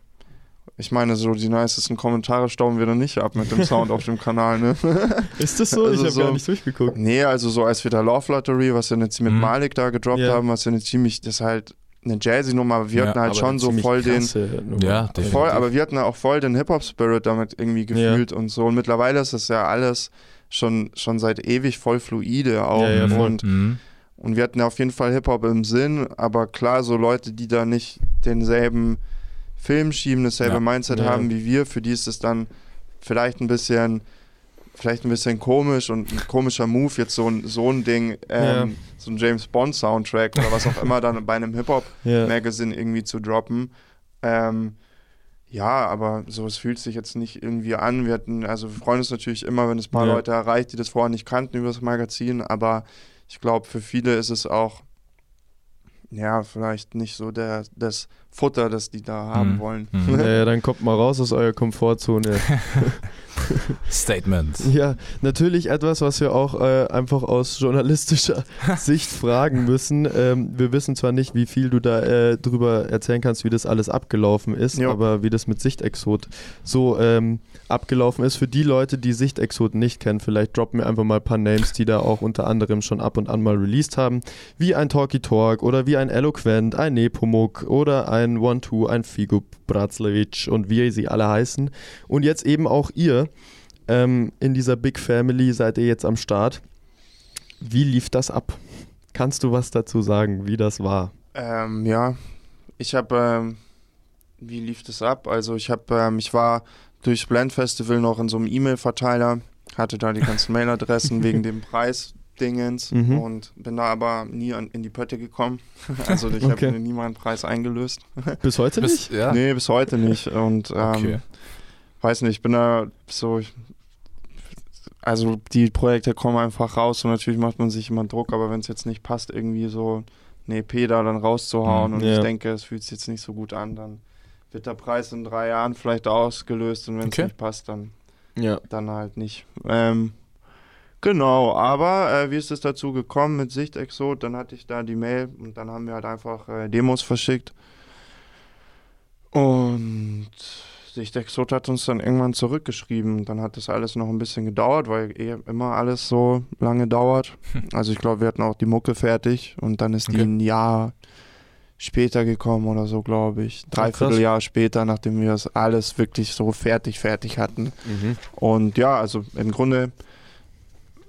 S1: ich meine, so die nicesten Kommentare stauben wir dann nicht ab mit dem Sound auf dem Kanal, ne?
S2: Ist das so? ich
S1: Also
S2: habe
S1: so-
S2: gar nicht durchgeguckt.
S1: Nee, also so als wir da Love Lottery, was wir jetzt mit
S3: Mhm.
S1: Malik da gedroppt
S2: Ja.
S1: haben, was ja eine ziemlich, das ist halt eine Jazzy-Nummer, aber wir
S3: Ja,
S1: hatten halt schon so voll den.
S3: Ja,
S1: voll, aber wir hatten auch voll den Hip-Hop-Spirit damit irgendwie gefühlt und so. Und mittlerweile ist das ja alles schon, schon seit ewig voll fluide auch.
S2: Ja, ja, voll.
S1: und,
S3: Mhm.
S1: und wir hatten ja auf jeden Fall Hip-Hop im Sinn, aber klar, so Leute, die da nicht denselben Film schieben, dasselbe
S3: Ja.
S1: Mindset
S2: Ja.
S1: haben wie wir, für die ist es dann vielleicht ein bisschen vielleicht ein bisschen komisch und ein komischer Move, jetzt so ein, so ein Ding, ähm, so ein James Bond Soundtrack oder was auch immer dann bei einem Hip-Hop
S2: Ja.
S1: Irgendwie zu droppen. Ähm, ja, aber so, es fühlt sich jetzt nicht irgendwie an. Wir hatten, also wir freuen uns natürlich immer, wenn es ein paar
S2: Ja.
S1: Leute erreicht, die das vorher nicht kannten über das Magazin, aber ich glaube, für viele ist es auch, ja, vielleicht nicht so der, das Futter, das die da haben
S3: Mhm.
S1: wollen.
S3: Mhm.
S2: Ja, ja, dann kommt mal raus aus eurer Komfortzone.
S3: Statement.
S2: Ja, natürlich etwas, was wir auch äh, einfach aus journalistischer Sicht fragen müssen. Ähm, wir wissen zwar nicht, wie viel du da äh, drüber erzählen kannst, wie das alles abgelaufen ist,
S1: Jo.
S2: aber wie das mit Sichtexot so ähm, abgelaufen ist. Für die Leute, die Sichtexot nicht kennen, vielleicht droppen wir einfach mal ein paar Names, die da auch unter anderem schon ab und an mal released haben. Wie ein Talky Talk oder wie ein Eloquent, ein Nepomuk oder ein One-Two, ein Figo Brazlevich und wie sie alle heißen. Und jetzt eben auch ihr ähm, in dieser Big Family seid ihr jetzt am Start. Wie lief das ab? Kannst du was dazu sagen, wie das war?
S1: Ähm, ja, ich habe, ähm, wie lief das ab? Also ich habe, ähm, ich war durch Blend Festival noch in so einem E-Mail-Verteiler, hatte da die ganzen Mailadressen wegen dem Preis-Dingens
S2: Mhm.
S1: und bin da aber nie an, in die Pötte gekommen. Also ich
S2: Okay.
S1: habe mir nie meinen Preis eingelöst.
S2: Bis heute
S3: Bis,
S2: nicht?
S3: ja.
S1: Nee, bis heute nicht. Und ähm,
S3: Okay.
S1: Weiß nicht, ich bin da so. Also die Projekte kommen einfach raus und natürlich macht man sich immer Druck, aber wenn es jetzt nicht passt, irgendwie so eine EP da dann rauszuhauen
S3: Mhm.
S1: und
S2: Ja.
S1: ich denke, es fühlt sich jetzt nicht so gut an, dann wird der Preis in drei Jahren vielleicht ausgelöst und wenn es
S3: Okay.
S1: nicht passt, dann,
S2: Ja.
S1: dann halt nicht. Ähm, genau, aber äh, wie ist es dazu gekommen mit Sicht Exot? Dann hatte ich da die Mail und dann haben wir halt einfach äh, Demos verschickt. Und Sicht Exot hat uns dann irgendwann zurückgeschrieben. Dann hat das alles noch ein bisschen gedauert, weil eh immer alles so lange dauert. Also ich glaube, wir hatten auch die Mucke fertig und dann ist die
S3: Okay.
S1: ein Jahr später gekommen oder so, glaube ich. Dreiviertel Jahr später, nachdem wir das alles wirklich so fertig, fertig hatten.
S2: Mhm.
S1: Und ja, also im Grunde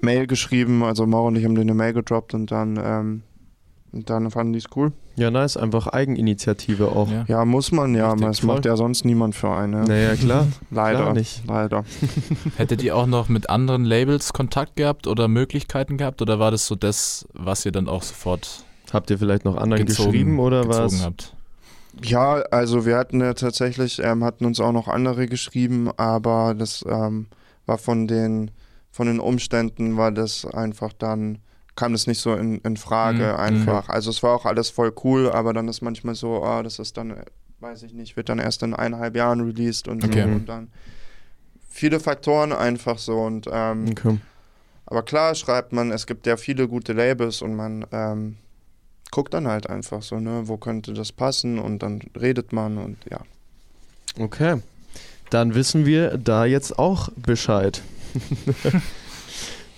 S1: Mail geschrieben, also Mauro und ich haben dir eine Mail gedroppt und dann, ähm, und dann fanden die es cool.
S2: Ja, nice, einfach Eigeninitiative auch.
S3: Ja.
S1: Ja, muss man ja,
S3: Richtig,
S1: das
S2: voll.
S1: macht ja sonst niemand für einen. ne?
S2: Naja, klar.
S1: Leider.
S2: klar nicht.
S1: Leider.
S3: Hättet ihr auch noch mit anderen Labels Kontakt gehabt oder Möglichkeiten gehabt oder war das so das, was ihr dann auch sofort
S2: Habt ihr vielleicht noch anderen
S3: gezogen,
S2: geschrieben oder was?
S3: habt?
S1: Ja, also wir hatten ja tatsächlich, ähm, hatten uns auch noch andere geschrieben, aber das ähm, war von den, von den Umständen war das einfach dann, kam das nicht so in, in Frage
S3: Mhm,
S1: einfach. Also es war auch alles voll cool, aber dann ist manchmal so, ah, das ist dann, weiß ich nicht, wird dann erst in eineinhalb Jahren released und,
S3: Okay.
S1: und dann viele Faktoren einfach so und ähm,
S2: Okay.
S1: aber klar schreibt man, es gibt ja viele gute Labels und man ähm, guckt dann halt einfach so, ne, wo könnte das passen und dann redet man und ja.
S2: okay. Dann wissen wir da jetzt auch Bescheid.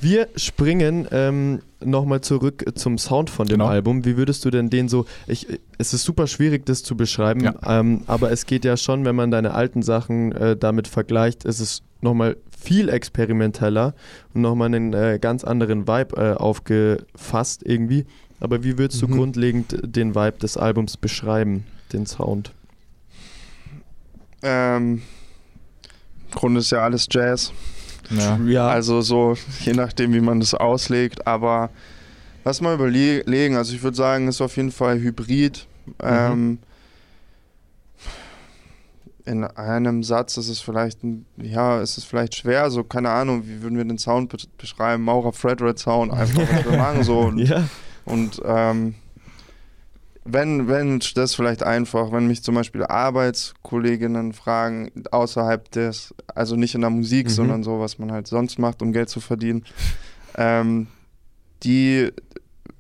S2: wir springen ähm, nochmal zurück zum Sound von dem
S3: Genau.
S2: Album. Wie würdest du denn den so. Ich, es ist super schwierig, das zu beschreiben,
S3: Ja.
S2: ähm, aber es geht ja schon, wenn man deine alten Sachen äh, damit vergleicht, ist es nochmal viel experimenteller und nochmal einen äh, ganz anderen Vibe äh, aufgefasst irgendwie. Aber wie würdest du
S1: Mhm.
S2: grundlegend den Vibe des Albums beschreiben, den Sound?
S1: Ähm, Im Grunde ist ja alles Jazz.
S3: Ja.
S1: Also so, je nachdem, wie man das auslegt. Aber lass mal überlegen. Also ich würde sagen, ist auf jeden Fall Hybrid. Ähm, in einem Satz ist es vielleicht, ein- ja, ist es vielleicht schwer, so keine Ahnung, wie würden wir den Sound be beschreiben? Maurer Fredred Sound, einfach was wir machen so. Und,
S2: Ja.
S1: und ähm, wenn, wenn das vielleicht einfach, wenn mich zum Beispiel Arbeitskolleginnen fragen, außerhalb des, also nicht in der Musik,
S2: Mhm.
S1: sondern so, was man halt sonst macht, um Geld zu verdienen, ähm, die,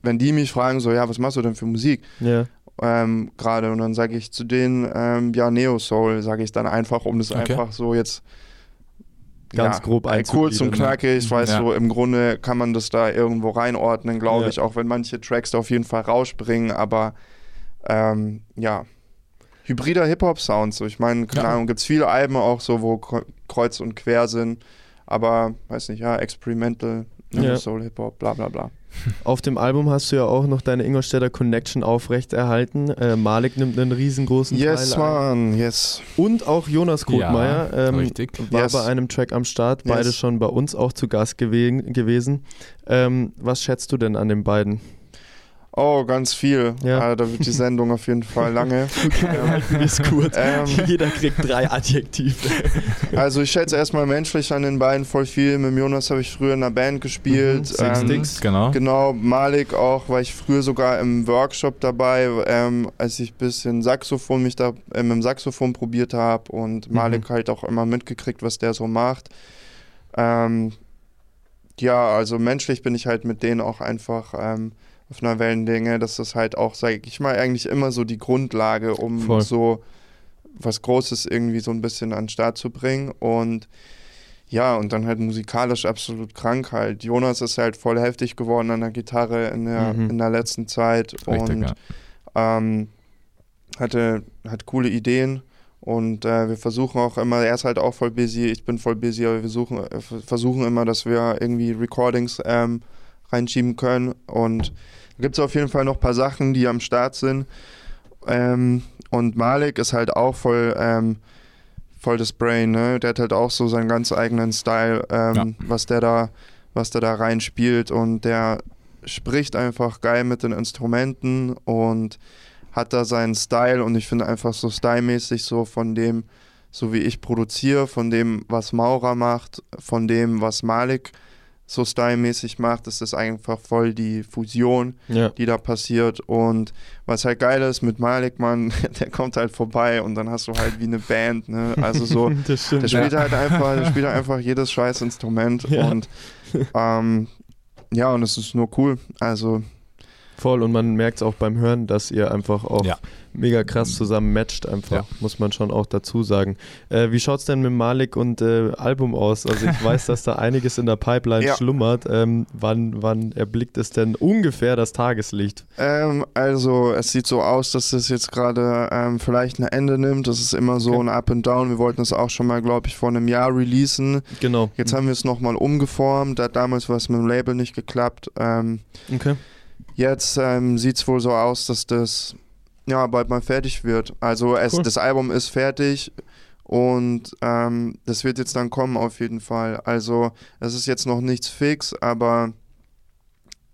S1: wenn die mich fragen, so, ja, was machst du denn für Musik?
S2: Ja.
S1: ähm, gerade und dann sage ich zu denen, ähm, ja, Neo Soul, sage ich dann einfach, um das
S3: Okay.
S1: einfach so jetzt
S2: Ganz
S1: ja,
S2: grob
S1: kurz und
S2: einzugliedern,
S1: knackig, ich weiß
S3: Ja.
S1: so, im Grunde kann man das da irgendwo reinordnen, glaube
S2: Ja.
S1: ich, auch wenn manche Tracks da auf jeden Fall rausspringen, aber ähm, ja, hybrider Hip-Hop-Sound, so, ich meine, keine
S3: Ja.
S1: Ahnung, gibt es viele Alben auch so, wo kre- kreuz und quer sind, aber, weiß nicht, ja, Experimental, Neo
S2: Ja.
S1: Soul, Hip-Hop, bla bla bla.
S2: Auf dem Album hast du ja auch noch deine Ingolstädter Connection aufrechterhalten. Äh, Malik nimmt einen riesengroßen
S1: Yes,
S2: Teil ein.
S1: man, yes.
S2: Und auch Jonas Kothmeier
S3: Ja,
S2: ähm,
S3: richtig.
S2: war
S1: Yes.
S2: bei einem Track am Start. Beide
S1: Yes.
S2: schon bei uns auch zu Gast gewe gewesen. Ähm, was schätzt du denn an den beiden?
S1: Oh, ganz viel.
S2: Ja.
S1: Äh, da wird die Sendung auf jeden Fall lange.
S2: Ist gut.
S1: Ähm,
S2: Jeder kriegt drei Adjektive.
S1: also ich schätze erstmal menschlich an den beiden voll viel. Mit Jonas habe ich früher in einer Band gespielt.
S2: Mhm, Six
S1: ähm,
S2: Sticks.
S3: Genau.
S1: Genau, Malik auch, war ich früher sogar im Workshop dabei, ähm, als ich ein bisschen Saxophon mich da äh, mit dem Saxophon probiert habe und Malik halt auch immer mitgekriegt, was der so macht. Ähm, ja, also menschlich bin ich halt mit denen auch einfach ähm, auf einer Wellenlänge. Das ist halt auch, sage ich mal, eigentlich immer so die Grundlage, um
S2: Voll.
S1: so was Großes irgendwie so ein bisschen an den Start zu bringen. Und ja, und dann halt musikalisch absolut krank halt. Jonas ist halt voll heftig geworden an der Gitarre in der,
S2: Mhm.
S1: in der letzten Zeit
S3: Richtig,
S1: und
S3: ja.
S1: ähm, hatte, hat coole Ideen. Und äh, wir versuchen auch immer, er ist halt auch voll busy, ich bin voll busy, aber wir suchen, äh, versuchen immer, dass wir irgendwie Recordings ähm, reinschieben können. Und gibt es auf jeden Fall noch ein paar Sachen, die am Start sind. Ähm, und Malik ist halt auch voll, ähm, voll das Brain, ne? Der hat halt auch so seinen ganz eigenen Style, ähm,
S3: Ja.
S1: was der da, was der da reinspielt und der spricht einfach geil mit den Instrumenten und hat da seinen Style und ich finde einfach so stylmäßig so von dem, so wie ich produziere, von dem, was Maurer macht, von dem, was Malik so stylmäßig macht, ist das einfach voll die Fusion,
S2: Ja.
S1: die da passiert. Und was halt geil ist mit Malik, man, der kommt halt vorbei und dann hast du halt wie eine Band, ne? Also so,
S2: das stimmt.
S1: der spielt halt einfach, der spielt halt einfach jedes scheiß Instrument
S2: Ja.
S1: und ähm, ja, und es ist nur cool. Also
S2: Voll und man merkt es auch beim Hören, dass ihr einfach auch
S3: Ja.
S2: mega krass zusammen matcht, einfach,
S3: Ja.
S2: muss man schon auch dazu sagen. Äh, wie schaut's denn mit Malik und äh, Album aus? Also ich weiß, dass da einiges in der Pipeline
S1: Ja.
S2: schlummert. Ähm, wann, wann erblickt es denn ungefähr das Tageslicht?
S1: Ähm, also es sieht so aus, dass das jetzt gerade ähm, vielleicht ein Ende nimmt. Das ist immer so
S2: Okay.
S1: ein Up and Down. Wir wollten es auch schon mal, glaube ich, vor einem Jahr releasen.
S2: Genau.
S1: Jetzt haben wir es nochmal umgeformt. Da hat damals was mit dem Label nicht geklappt. Ähm,
S2: Okay.
S1: Jetzt ähm, sieht es wohl so aus, dass das ja bald mal fertig wird. Also es,
S2: Cool.
S1: das Album ist fertig und ähm, das wird jetzt dann kommen auf jeden Fall. Also es ist jetzt noch nichts fix, aber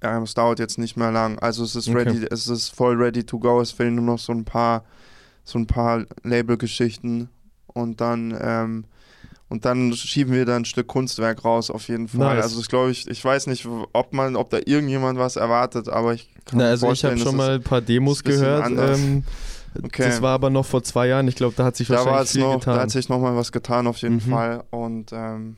S1: ähm, es dauert jetzt nicht mehr lang. Also es ist
S2: Okay.
S1: ready, es ist voll ready to go. Es fehlen nur noch so ein paar, so ein paar Labelgeschichten und dann ähm, und dann schieben wir da ein Stück Kunstwerk raus auf jeden Fall.
S2: Nice.
S1: Also ich glaube ich, ich weiß nicht, ob man, ob da irgendjemand was erwartet, aber ich kann
S2: Na,
S1: mir
S2: also ich
S1: vorstellen,
S2: habe schon mal ein paar Demos gehört. Ähm,
S1: Okay.
S2: Das war aber noch vor zwei Jahren. Ich glaube, da hat sich
S1: da war
S2: wahrscheinlich
S1: es
S2: viel
S1: noch,
S2: getan.
S1: da hat sich noch mal was getan auf jeden
S2: Mhm.
S1: Fall und ähm,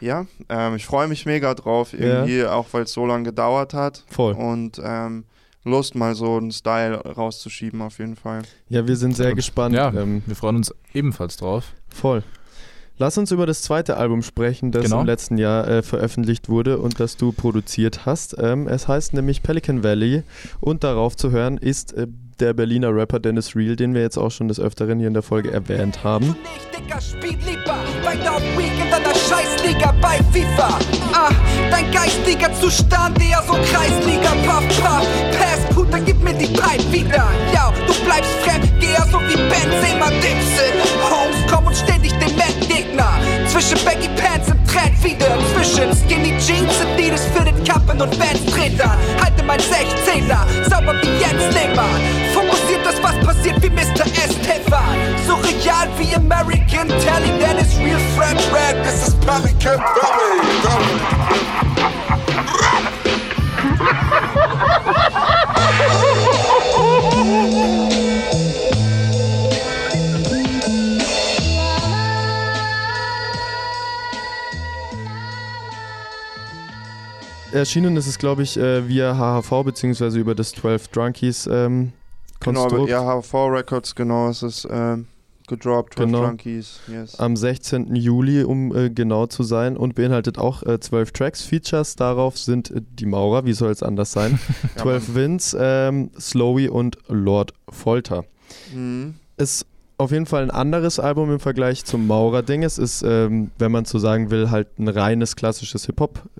S1: ja, ähm, ich freue mich mega drauf irgendwie, auch weil es so lange gedauert hat
S2: Voll.
S1: und ähm, Lust mal so einen Style rauszuschieben auf jeden Fall.
S2: Ja, wir sind sehr
S3: Und-
S2: gespannt.
S3: Ja,
S2: Ähm,
S3: wir freuen uns ebenfalls drauf.
S2: Voll. Lass uns über das zweite Album sprechen, das
S3: Genau.
S2: im letzten Jahr äh, veröffentlicht wurde und das du produziert hast. Ähm, es heißt nämlich Pelican Valley und darauf zu hören ist äh, der Berliner Rapper Dennis Real, den wir jetzt auch schon des Öfteren hier in der Folge erwähnt haben.
S10: nicht, Dicker, spiel lieber weiter auf Weekend an der Scheißliga bei FIFA. Ah, dein geistiger Zustand eher so Kreisliga, paff, paff. Pass, Puter, gib mir die Pipe wieder. Ja, du bleibst fremd, geh so wie Benzema Dipson. Holmes, komm und Endgegner. Zwischen Baggy Pants und Trend wieder Zwischen Skinny Jeans und Adidas fitted Kappen und Vans Treter Halte mein 16er, sauber wie Jens Lehmann Fokussiert das, was passiert wie Mr. Estefan So real
S5: wie
S10: American Telly, denn is real French Rap, this is Pelican Valley
S2: Erschienen ist es, glaube ich, äh, via HHV beziehungsweise über das 12 Drunkies ähm,
S1: Genau,
S2: Konstrukt.
S1: ja, HV Records, genau, es ist ähm, gedroppt, 12
S2: Genau.
S1: Junkies, yes.
S2: Am 16. Juli, um äh, genau zu sein, und beinhaltet auch äh, 12 Tracks. Features darauf sind äh, die Maurer, wie soll es anders sein?
S1: Ja,
S2: 12 Wins, ähm, Slowy und Lord Folter.
S1: Mhm.
S2: Ist auf jeden Fall ein anderes Album im Vergleich zum Maurer-Ding. Es ist, ähm, wenn man so sagen will, halt ein reines klassisches Hip-Hop-Album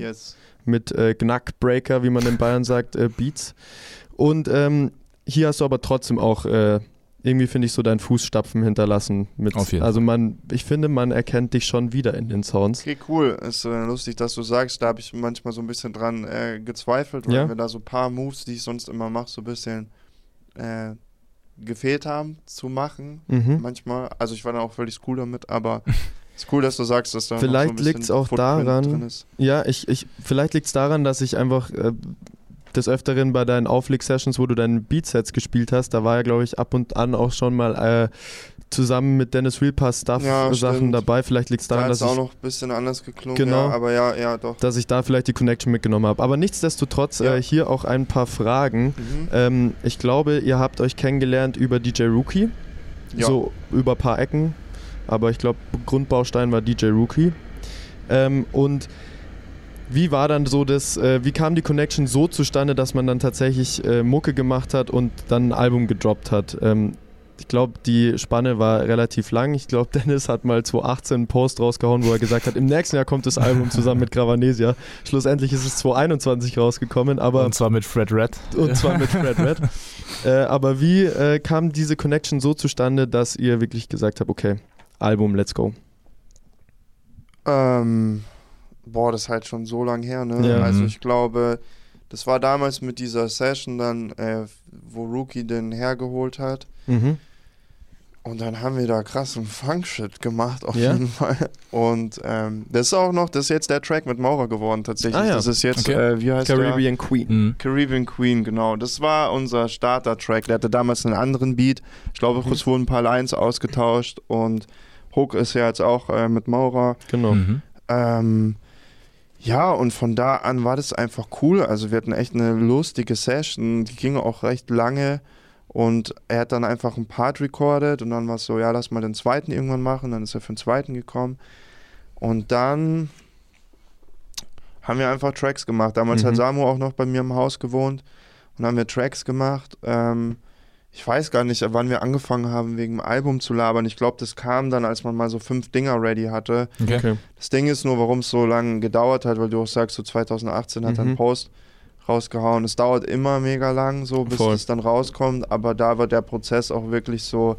S1: Yes.
S2: mit äh, Knackbreaker, wie man in Bayern sagt, äh, Beats. Und ähm, hier hast du aber trotzdem auch äh, irgendwie, finde ich, so deinen Fußstapfen hinterlassen. Mit,
S3: Auf jeden
S2: also man, ich finde, man erkennt dich schon wieder in den Sounds.
S1: Okay, cool. Ist äh, lustig, dass du sagst, da habe ich manchmal so ein bisschen dran äh, gezweifelt, weil
S2: Ja.
S1: mir da so ein paar Moves, die ich sonst immer mache, so ein bisschen äh, gefehlt haben zu machen.
S2: Mhm.
S1: Manchmal. Also ich war da auch völlig cool damit, aber ist cool, dass du sagst, dass da so
S2: Vielleicht
S1: ein bisschen
S2: liegt's auch
S1: Footprint
S2: daran-. Ja, ich, ich, vielleicht liegt es daran, dass ich einfach äh, des Öfteren bei deinen Aufleg-Sessions, wo du deine Beatsets gespielt hast, da war ja, glaube ich, ab und an auch schon mal äh, zusammen mit Dennis Realpass
S1: Ja,
S2: Stuff-Sachen
S1: stimmt.
S2: dabei. Vielleicht liegt es
S1: Da
S2: daran,
S1: es
S2: dass
S1: auch
S2: ich,
S1: noch ein bisschen anders geklungen,
S2: Genau.
S1: ja, aber ja, ja, doch.
S2: dass ich da vielleicht die Connection mitgenommen habe. Aber nichtsdestotrotz
S1: Ja.
S2: äh, hier auch ein paar Fragen.
S1: Mhm.
S2: Ähm, ich glaube, ihr habt euch kennengelernt über DJ Rookie.
S1: Ja.
S2: So über ein paar Ecken. Aber ich glaube, Grundbaustein war DJ Rookie. Ähm, und wie war dann so das, äh, wie kam die Connection so zustande, dass man dann tatsächlich äh, Mucke gemacht hat und dann ein Album gedroppt hat? Ähm, ich glaube, die Spanne war relativ lang. Ich glaube, Dennis hat mal 2018 einen Post rausgehauen, wo er gesagt hat, im nächsten Jahr kommt das Album zusammen mit Gravanesia. Schlussendlich ist es 2021 rausgekommen, aber
S3: Und zwar mit Fred Red.
S2: und zwar mit Fred Red. äh, aber wie äh, kam diese Connection so zustande, dass ihr wirklich gesagt habt, okay, Album, let's go?
S1: Ähm, boah, das ist halt schon so lang her, ne?
S2: Ja.
S1: Also
S3: Mhm.
S1: ich glaube, das war damals mit dieser Session dann, äh, wo Rookie den hergeholt hat.
S2: Mhm.
S1: Und dann haben wir da krassen Funk-Shit gemacht, auf
S2: Ja?
S1: jeden Fall. Und ähm, das ist auch noch, das ist jetzt der Track mit Maurer geworden, tatsächlich.
S2: Ah, ja.
S1: Das ist jetzt,
S3: Okay.
S1: äh, wie heißt der?
S2: Caribbean Queen.
S3: Mhm.
S1: Caribbean Queen, genau. Das war unser Starter-Track. Der hatte damals einen anderen Beat. Ich glaube,
S2: Mhm.
S1: es wurden ein paar Lines ausgetauscht und Hook ist ja jetzt auch äh, mit Maurer.
S2: Genau.
S3: Mhm.
S1: Ähm, ja, und von da an war das einfach cool. Also wir hatten echt eine lustige Session, die ging auch recht lange. Und er hat dann einfach einen Part recorded und dann war es so, ja, lass mal den zweiten irgendwann machen. Dann ist er für den zweiten gekommen. Und dann haben wir einfach Tracks gemacht. Damals
S2: Mhm.
S1: hat Samu auch noch bei mir im Haus gewohnt und haben wir Tracks gemacht. Ähm, ich weiß gar nicht, wann wir angefangen haben, wegen dem Album zu labern. Ich glaube, das kam dann, als man mal so fünf Dinger ready hatte.
S3: Okay.
S2: Okay.
S1: Das Ding ist nur, warum es so lange gedauert hat, weil du auch sagst, so 2018 hat er
S2: Mhm.
S1: einen Post rausgehauen. Es dauert immer mega lang, so bis
S2: Voll.
S1: es dann rauskommt, aber da wird der Prozess auch wirklich so,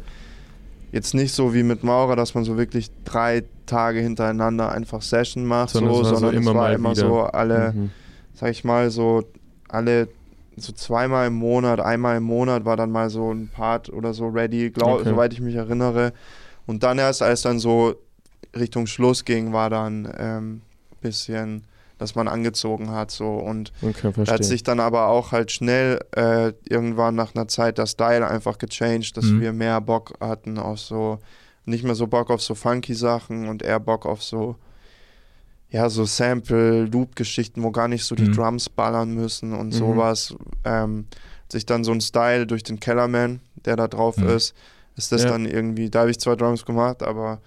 S1: jetzt nicht so wie mit Maurer, dass man so wirklich drei Tage hintereinander einfach Session macht,
S2: Sondern
S1: so,
S2: es war so
S1: sondern
S2: immer
S1: es war
S2: mal
S1: immer
S2: wieder.
S1: so alle,
S2: Mhm.
S1: sag ich mal, so alle so zweimal im Monat, einmal im Monat war dann mal so ein Part oder so ready, glaub,
S2: Okay.
S1: soweit ich mich erinnere. Und dann erst, als dann so Richtung Schluss ging, war dann ähm, bisschen, dass man angezogen hat so und
S2: Okay,
S1: da hat sich dann aber auch halt schnell äh, irgendwann nach einer Zeit der Style einfach gechanged, dass
S3: Mhm.
S1: wir mehr Bock hatten auf so, nicht mehr so Bock auf so funky Sachen und eher Bock auf so, ja, so Sample-Loop-Geschichten, wo gar nicht so die
S3: Mhm.
S1: Drums ballern müssen und
S2: Mhm.
S1: sowas. Ähm, sich dann so ein Style durch den Kellerman, der da drauf
S3: Mhm.
S1: ist, ist das
S2: Ja.
S1: dann irgendwie, da habe ich zwar Drums gemacht, aber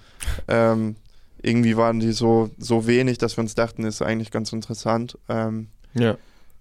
S1: ähm, irgendwie waren die so, so wenig, dass wir uns dachten, ist eigentlich ganz interessant. Ähm,
S2: Ja.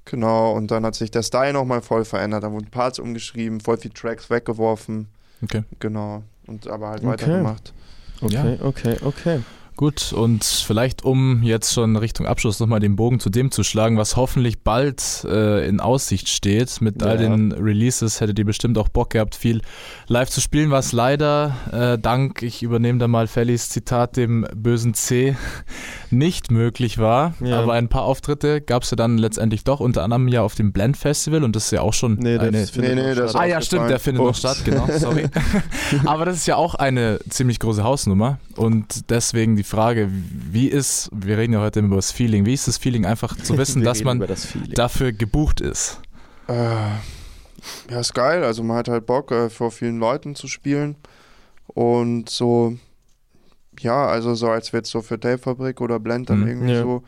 S1: Genau, und dann hat sich der Style nochmal voll verändert. Da wurden Parts umgeschrieben, voll viele Tracks weggeworfen.
S3: Okay.
S1: Genau. Und aber halt
S2: Okay.
S1: weitergemacht.
S2: Okay, okay, okay.
S3: Gut, und vielleicht um jetzt schon Richtung Abschluss nochmal den Bogen zu dem zu schlagen, was hoffentlich bald äh, in Aussicht steht. Mit all
S2: Ja.
S3: den Releases hättet ihr bestimmt auch Bock gehabt, viel live zu spielen, was leider äh, dank, ich übernehme da mal Fellys Zitat, dem bösen C, nicht möglich war.
S2: Ja.
S3: Aber ein paar Auftritte gab es ja dann letztendlich doch, unter anderem ja auf dem Blend Festival und das ist ja auch schon
S2: Nee,
S3: eine.
S2: findet
S1: Nee, nee, das
S2: statt.
S3: Ah ja, stimmt, der findet noch
S1: Ups.
S3: statt, genau, sorry. Aber das ist ja auch eine ziemlich große Hausnummer und deswegen die Frage, wie ist, wir reden ja heute über das Feeling, wie ist das Feeling einfach zu wissen, dass man
S2: das
S3: dafür gebucht ist?
S1: Äh, ja, ist geil. Also man hat halt Bock, äh, vor vielen Leuten zu spielen. Und so, ja, also so als wir jetzt so für Dave-Fabrik oder Blend dann
S3: Mhm.
S1: irgendwie
S2: Ja.
S1: so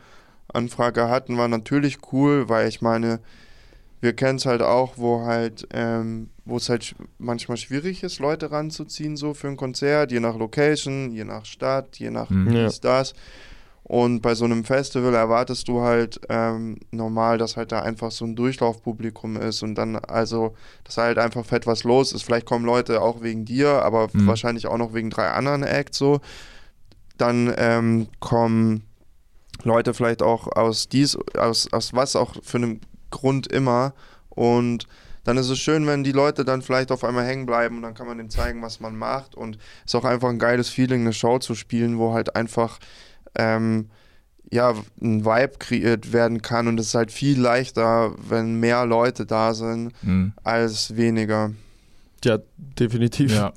S1: Anfrage hatten, war natürlich cool, weil ich meine, wir kennen es halt auch, wo halt, ähm, wo es halt sch- manchmal schwierig ist, Leute ranzuziehen, so für ein Konzert, je nach Location, je nach Stadt, je nach
S3: Mhm.
S1: Dies, das. Und bei so einem Festival erwartest du halt ähm, normal, dass halt da einfach so ein Durchlaufpublikum ist und dann, also, dass halt einfach fett was los ist. Vielleicht kommen Leute auch wegen dir, aber
S3: Mhm.
S1: wahrscheinlich auch noch wegen drei anderen Acts so. Dann ähm, kommen Leute vielleicht auch aus dies, aus, aus was auch für einem Grund immer. Und dann ist es schön, wenn die Leute dann vielleicht auf einmal hängen bleiben und dann kann man denen zeigen, was man macht. Und es ist auch einfach ein geiles Feeling, eine Show zu spielen, wo halt einfach ähm, ja, ein Vibe kreiert werden kann. Und es ist halt viel leichter, wenn mehr Leute da sind,
S3: Mhm.
S1: als weniger.
S2: Ja, definitiv.
S3: Ja,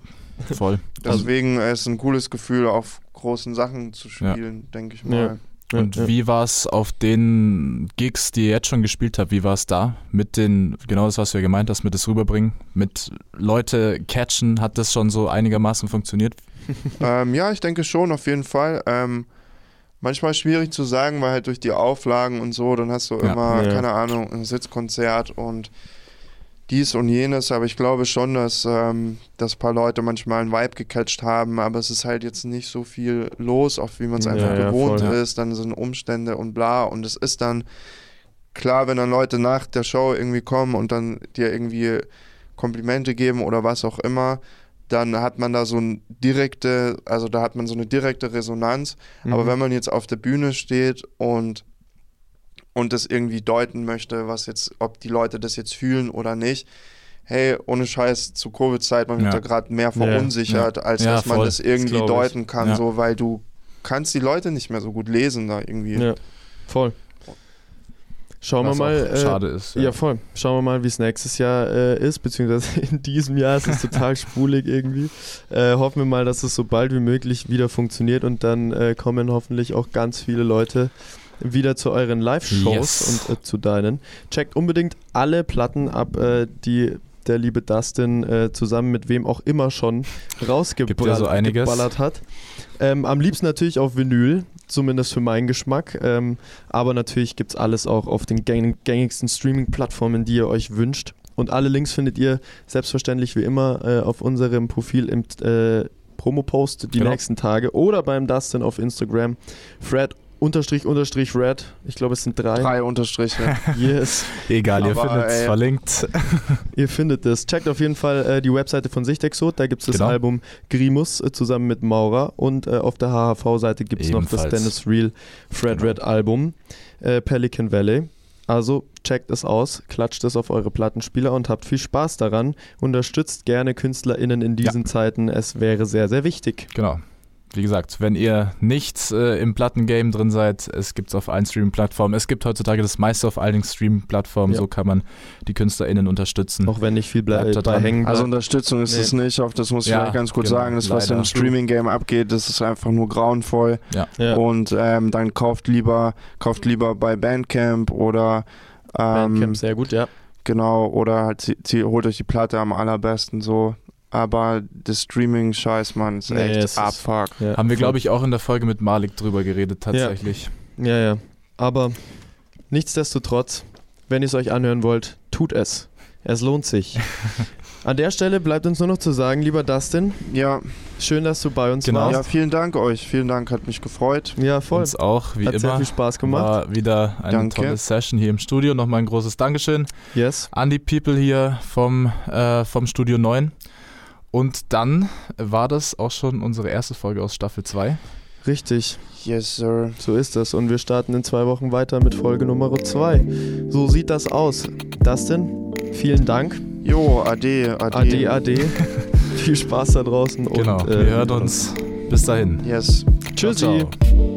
S3: voll.
S1: Deswegen ist es ein cooles Gefühl, auf großen Sachen zu spielen, denke ich mal.
S2: Ja,
S3: Und
S2: ja.
S3: wie war es auf den Gigs, die ihr jetzt schon gespielt habt, wie war es da? Mit den, genau das, was du ja gemeint hast, mit das Rüberbringen, mit Leute catchen, hat das schon so einigermaßen funktioniert?
S1: ähm, ja, ich denke schon, auf jeden Fall. Ähm, manchmal schwierig zu sagen, weil halt durch die Auflagen und so, dann hast du
S3: Ja.
S1: immer,
S2: Ja.
S1: keine Ahnung, ein Sitzkonzert und dies und jenes, aber ich glaube schon, dass, ähm, dass ein paar Leute manchmal einen Vibe gecatcht haben, aber es ist halt jetzt nicht so viel los, auch wie man es
S2: Ja,
S1: einfach
S2: ja,
S1: gewohnt
S2: voll.
S1: ist, dann sind Umstände und bla und es ist dann klar, wenn dann Leute nach der Show irgendwie kommen und dann dir irgendwie Komplimente geben oder was auch immer, dann hat man da so ein direkte, also da hat man so eine direkte Resonanz. Aber
S2: Mhm.
S1: wenn man jetzt auf der Bühne steht und und das irgendwie deuten möchte, was jetzt, ob die Leute das jetzt fühlen oder nicht, hey, ohne Scheiß, zu Covid-Zeit, man wird
S3: Ja.
S1: da gerade mehr
S2: Ja.
S1: verunsichert, als
S3: Ja,
S1: dass man
S3: voll.
S1: das irgendwie
S2: Das
S1: deuten kann,
S3: Ja.
S1: so, weil du kannst die Leute nicht mehr so gut lesen da irgendwie.
S2: Ja, voll. Schauen
S3: was
S2: wir mal.
S3: auch
S2: äh,
S3: schade ist.
S2: Ja. voll. Schauen wir mal, wie es nächstes Jahr äh, ist, beziehungsweise in diesem Jahr. Es ist total spulig irgendwie. Äh, hoffen wir mal, dass es so bald wie möglich wieder funktioniert und dann äh, kommen hoffentlich auch ganz viele Leute wieder zu euren Live-Shows
S3: Yes.
S2: und äh, zu deinen. Checkt unbedingt alle Platten ab, äh, die der liebe Dustin äh, zusammen mit wem auch immer schon rausgeballert hat. Ähm, am liebsten natürlich auf Vinyl, zumindest für meinen Geschmack. Ähm, aber natürlich gibt es alles auch auf den gäng gängigsten Streaming-Plattformen, die ihr euch wünscht. Und alle Links findet ihr selbstverständlich wie immer äh, auf unserem Profil im äh, Promo-Post die
S3: Genau.
S2: nächsten Tage oder beim Dustin auf Instagram. Fred unterstrich unterstrich Red. Ich glaube, es sind drei.
S1: Drei Unterstriche.
S2: Yes.
S3: Egal, ihr findet es verlinkt.
S2: Ihr findet es. Checkt auf jeden Fall äh, die Webseite von Sichtexot. Da gibt es das
S3: Genau.
S2: Album Grimus äh, zusammen mit Maurer. Und äh, auf der HHV-Seite gibt es noch das. Dennis Real Fred
S3: Genau.
S2: Red Album äh, Pelican Valley. Also checkt es aus, klatscht es auf eure Plattenspieler und habt viel Spaß daran. Unterstützt gerne KünstlerInnen in diesen Zeiten. Es wäre sehr, sehr wichtig.
S3: Genau. Wie gesagt, wenn ihr nicht äh, im Plattengame drin seid, es gibt es auf allen Streaming-Plattformen. Es gibt heutzutage das meiste auf allen Streaming-Plattformen.
S2: Ja.
S3: So kann man die KünstlerInnen unterstützen.
S2: Auch wenn nicht viel ble
S3: Bleibt da dran.
S2: hängen
S1: Also. Unterstützung ist
S2: Nee.
S1: es nicht, auf das muss ich
S3: Ja,
S1: vielleicht ganz kurz
S3: genau,
S1: sagen. Das, was
S3: leider.
S1: im Streaming-Game abgeht, das ist einfach nur grauenvoll.
S2: ja.
S1: Und ähm, dann kauft lieber, kauft lieber bei Bandcamp oder ähm,
S2: Bandcamp sehr gut, ja.
S1: genau, oder halt holt euch die Platte am allerbesten so. Aber das Streaming-Scheiß, Mann, ist
S2: Nee,
S1: echt
S2: ist-
S1: abfuck.
S2: ja.
S3: Haben wir, glaube ich, auch in der Folge mit Malik drüber geredet, tatsächlich.
S2: Ja, ja. Aber nichtsdestotrotz, wenn ihr es euch anhören wollt, tut es. Es lohnt sich. An der Stelle bleibt uns nur noch zu sagen, lieber Dustin,
S1: Ja,
S2: schön, dass du bei uns
S3: Genau.
S1: ja,
S2: warst.
S1: vielen Dank euch. Vielen Dank, hat mich gefreut.
S2: Ja, voll.
S3: Uns auch, wie
S2: Hat sehr
S3: immer.
S2: viel Spaß gemacht.
S3: War wieder eine
S1: Danke.
S3: tolle Session hier im Studio. Nochmal ein großes Dankeschön
S2: Yes.
S3: an die People hier vom, äh, vom Studio 9. Und dann war das auch schon unsere erste Folge aus Staffel 2.
S2: Richtig,
S1: Yes, sir.
S2: so ist es. Und wir starten in zwei Wochen weiter mit Folge Nummer 2. So sieht das aus. Dustin, vielen Dank.
S1: Jo, ade, ade.
S2: Ade, ade. viel Spaß da draußen.
S3: Genau,
S2: und,
S3: wir
S2: äh,
S3: hören uns. Bis dahin.
S1: Yes.
S2: Tschüssi.
S3: Ciao, ciao.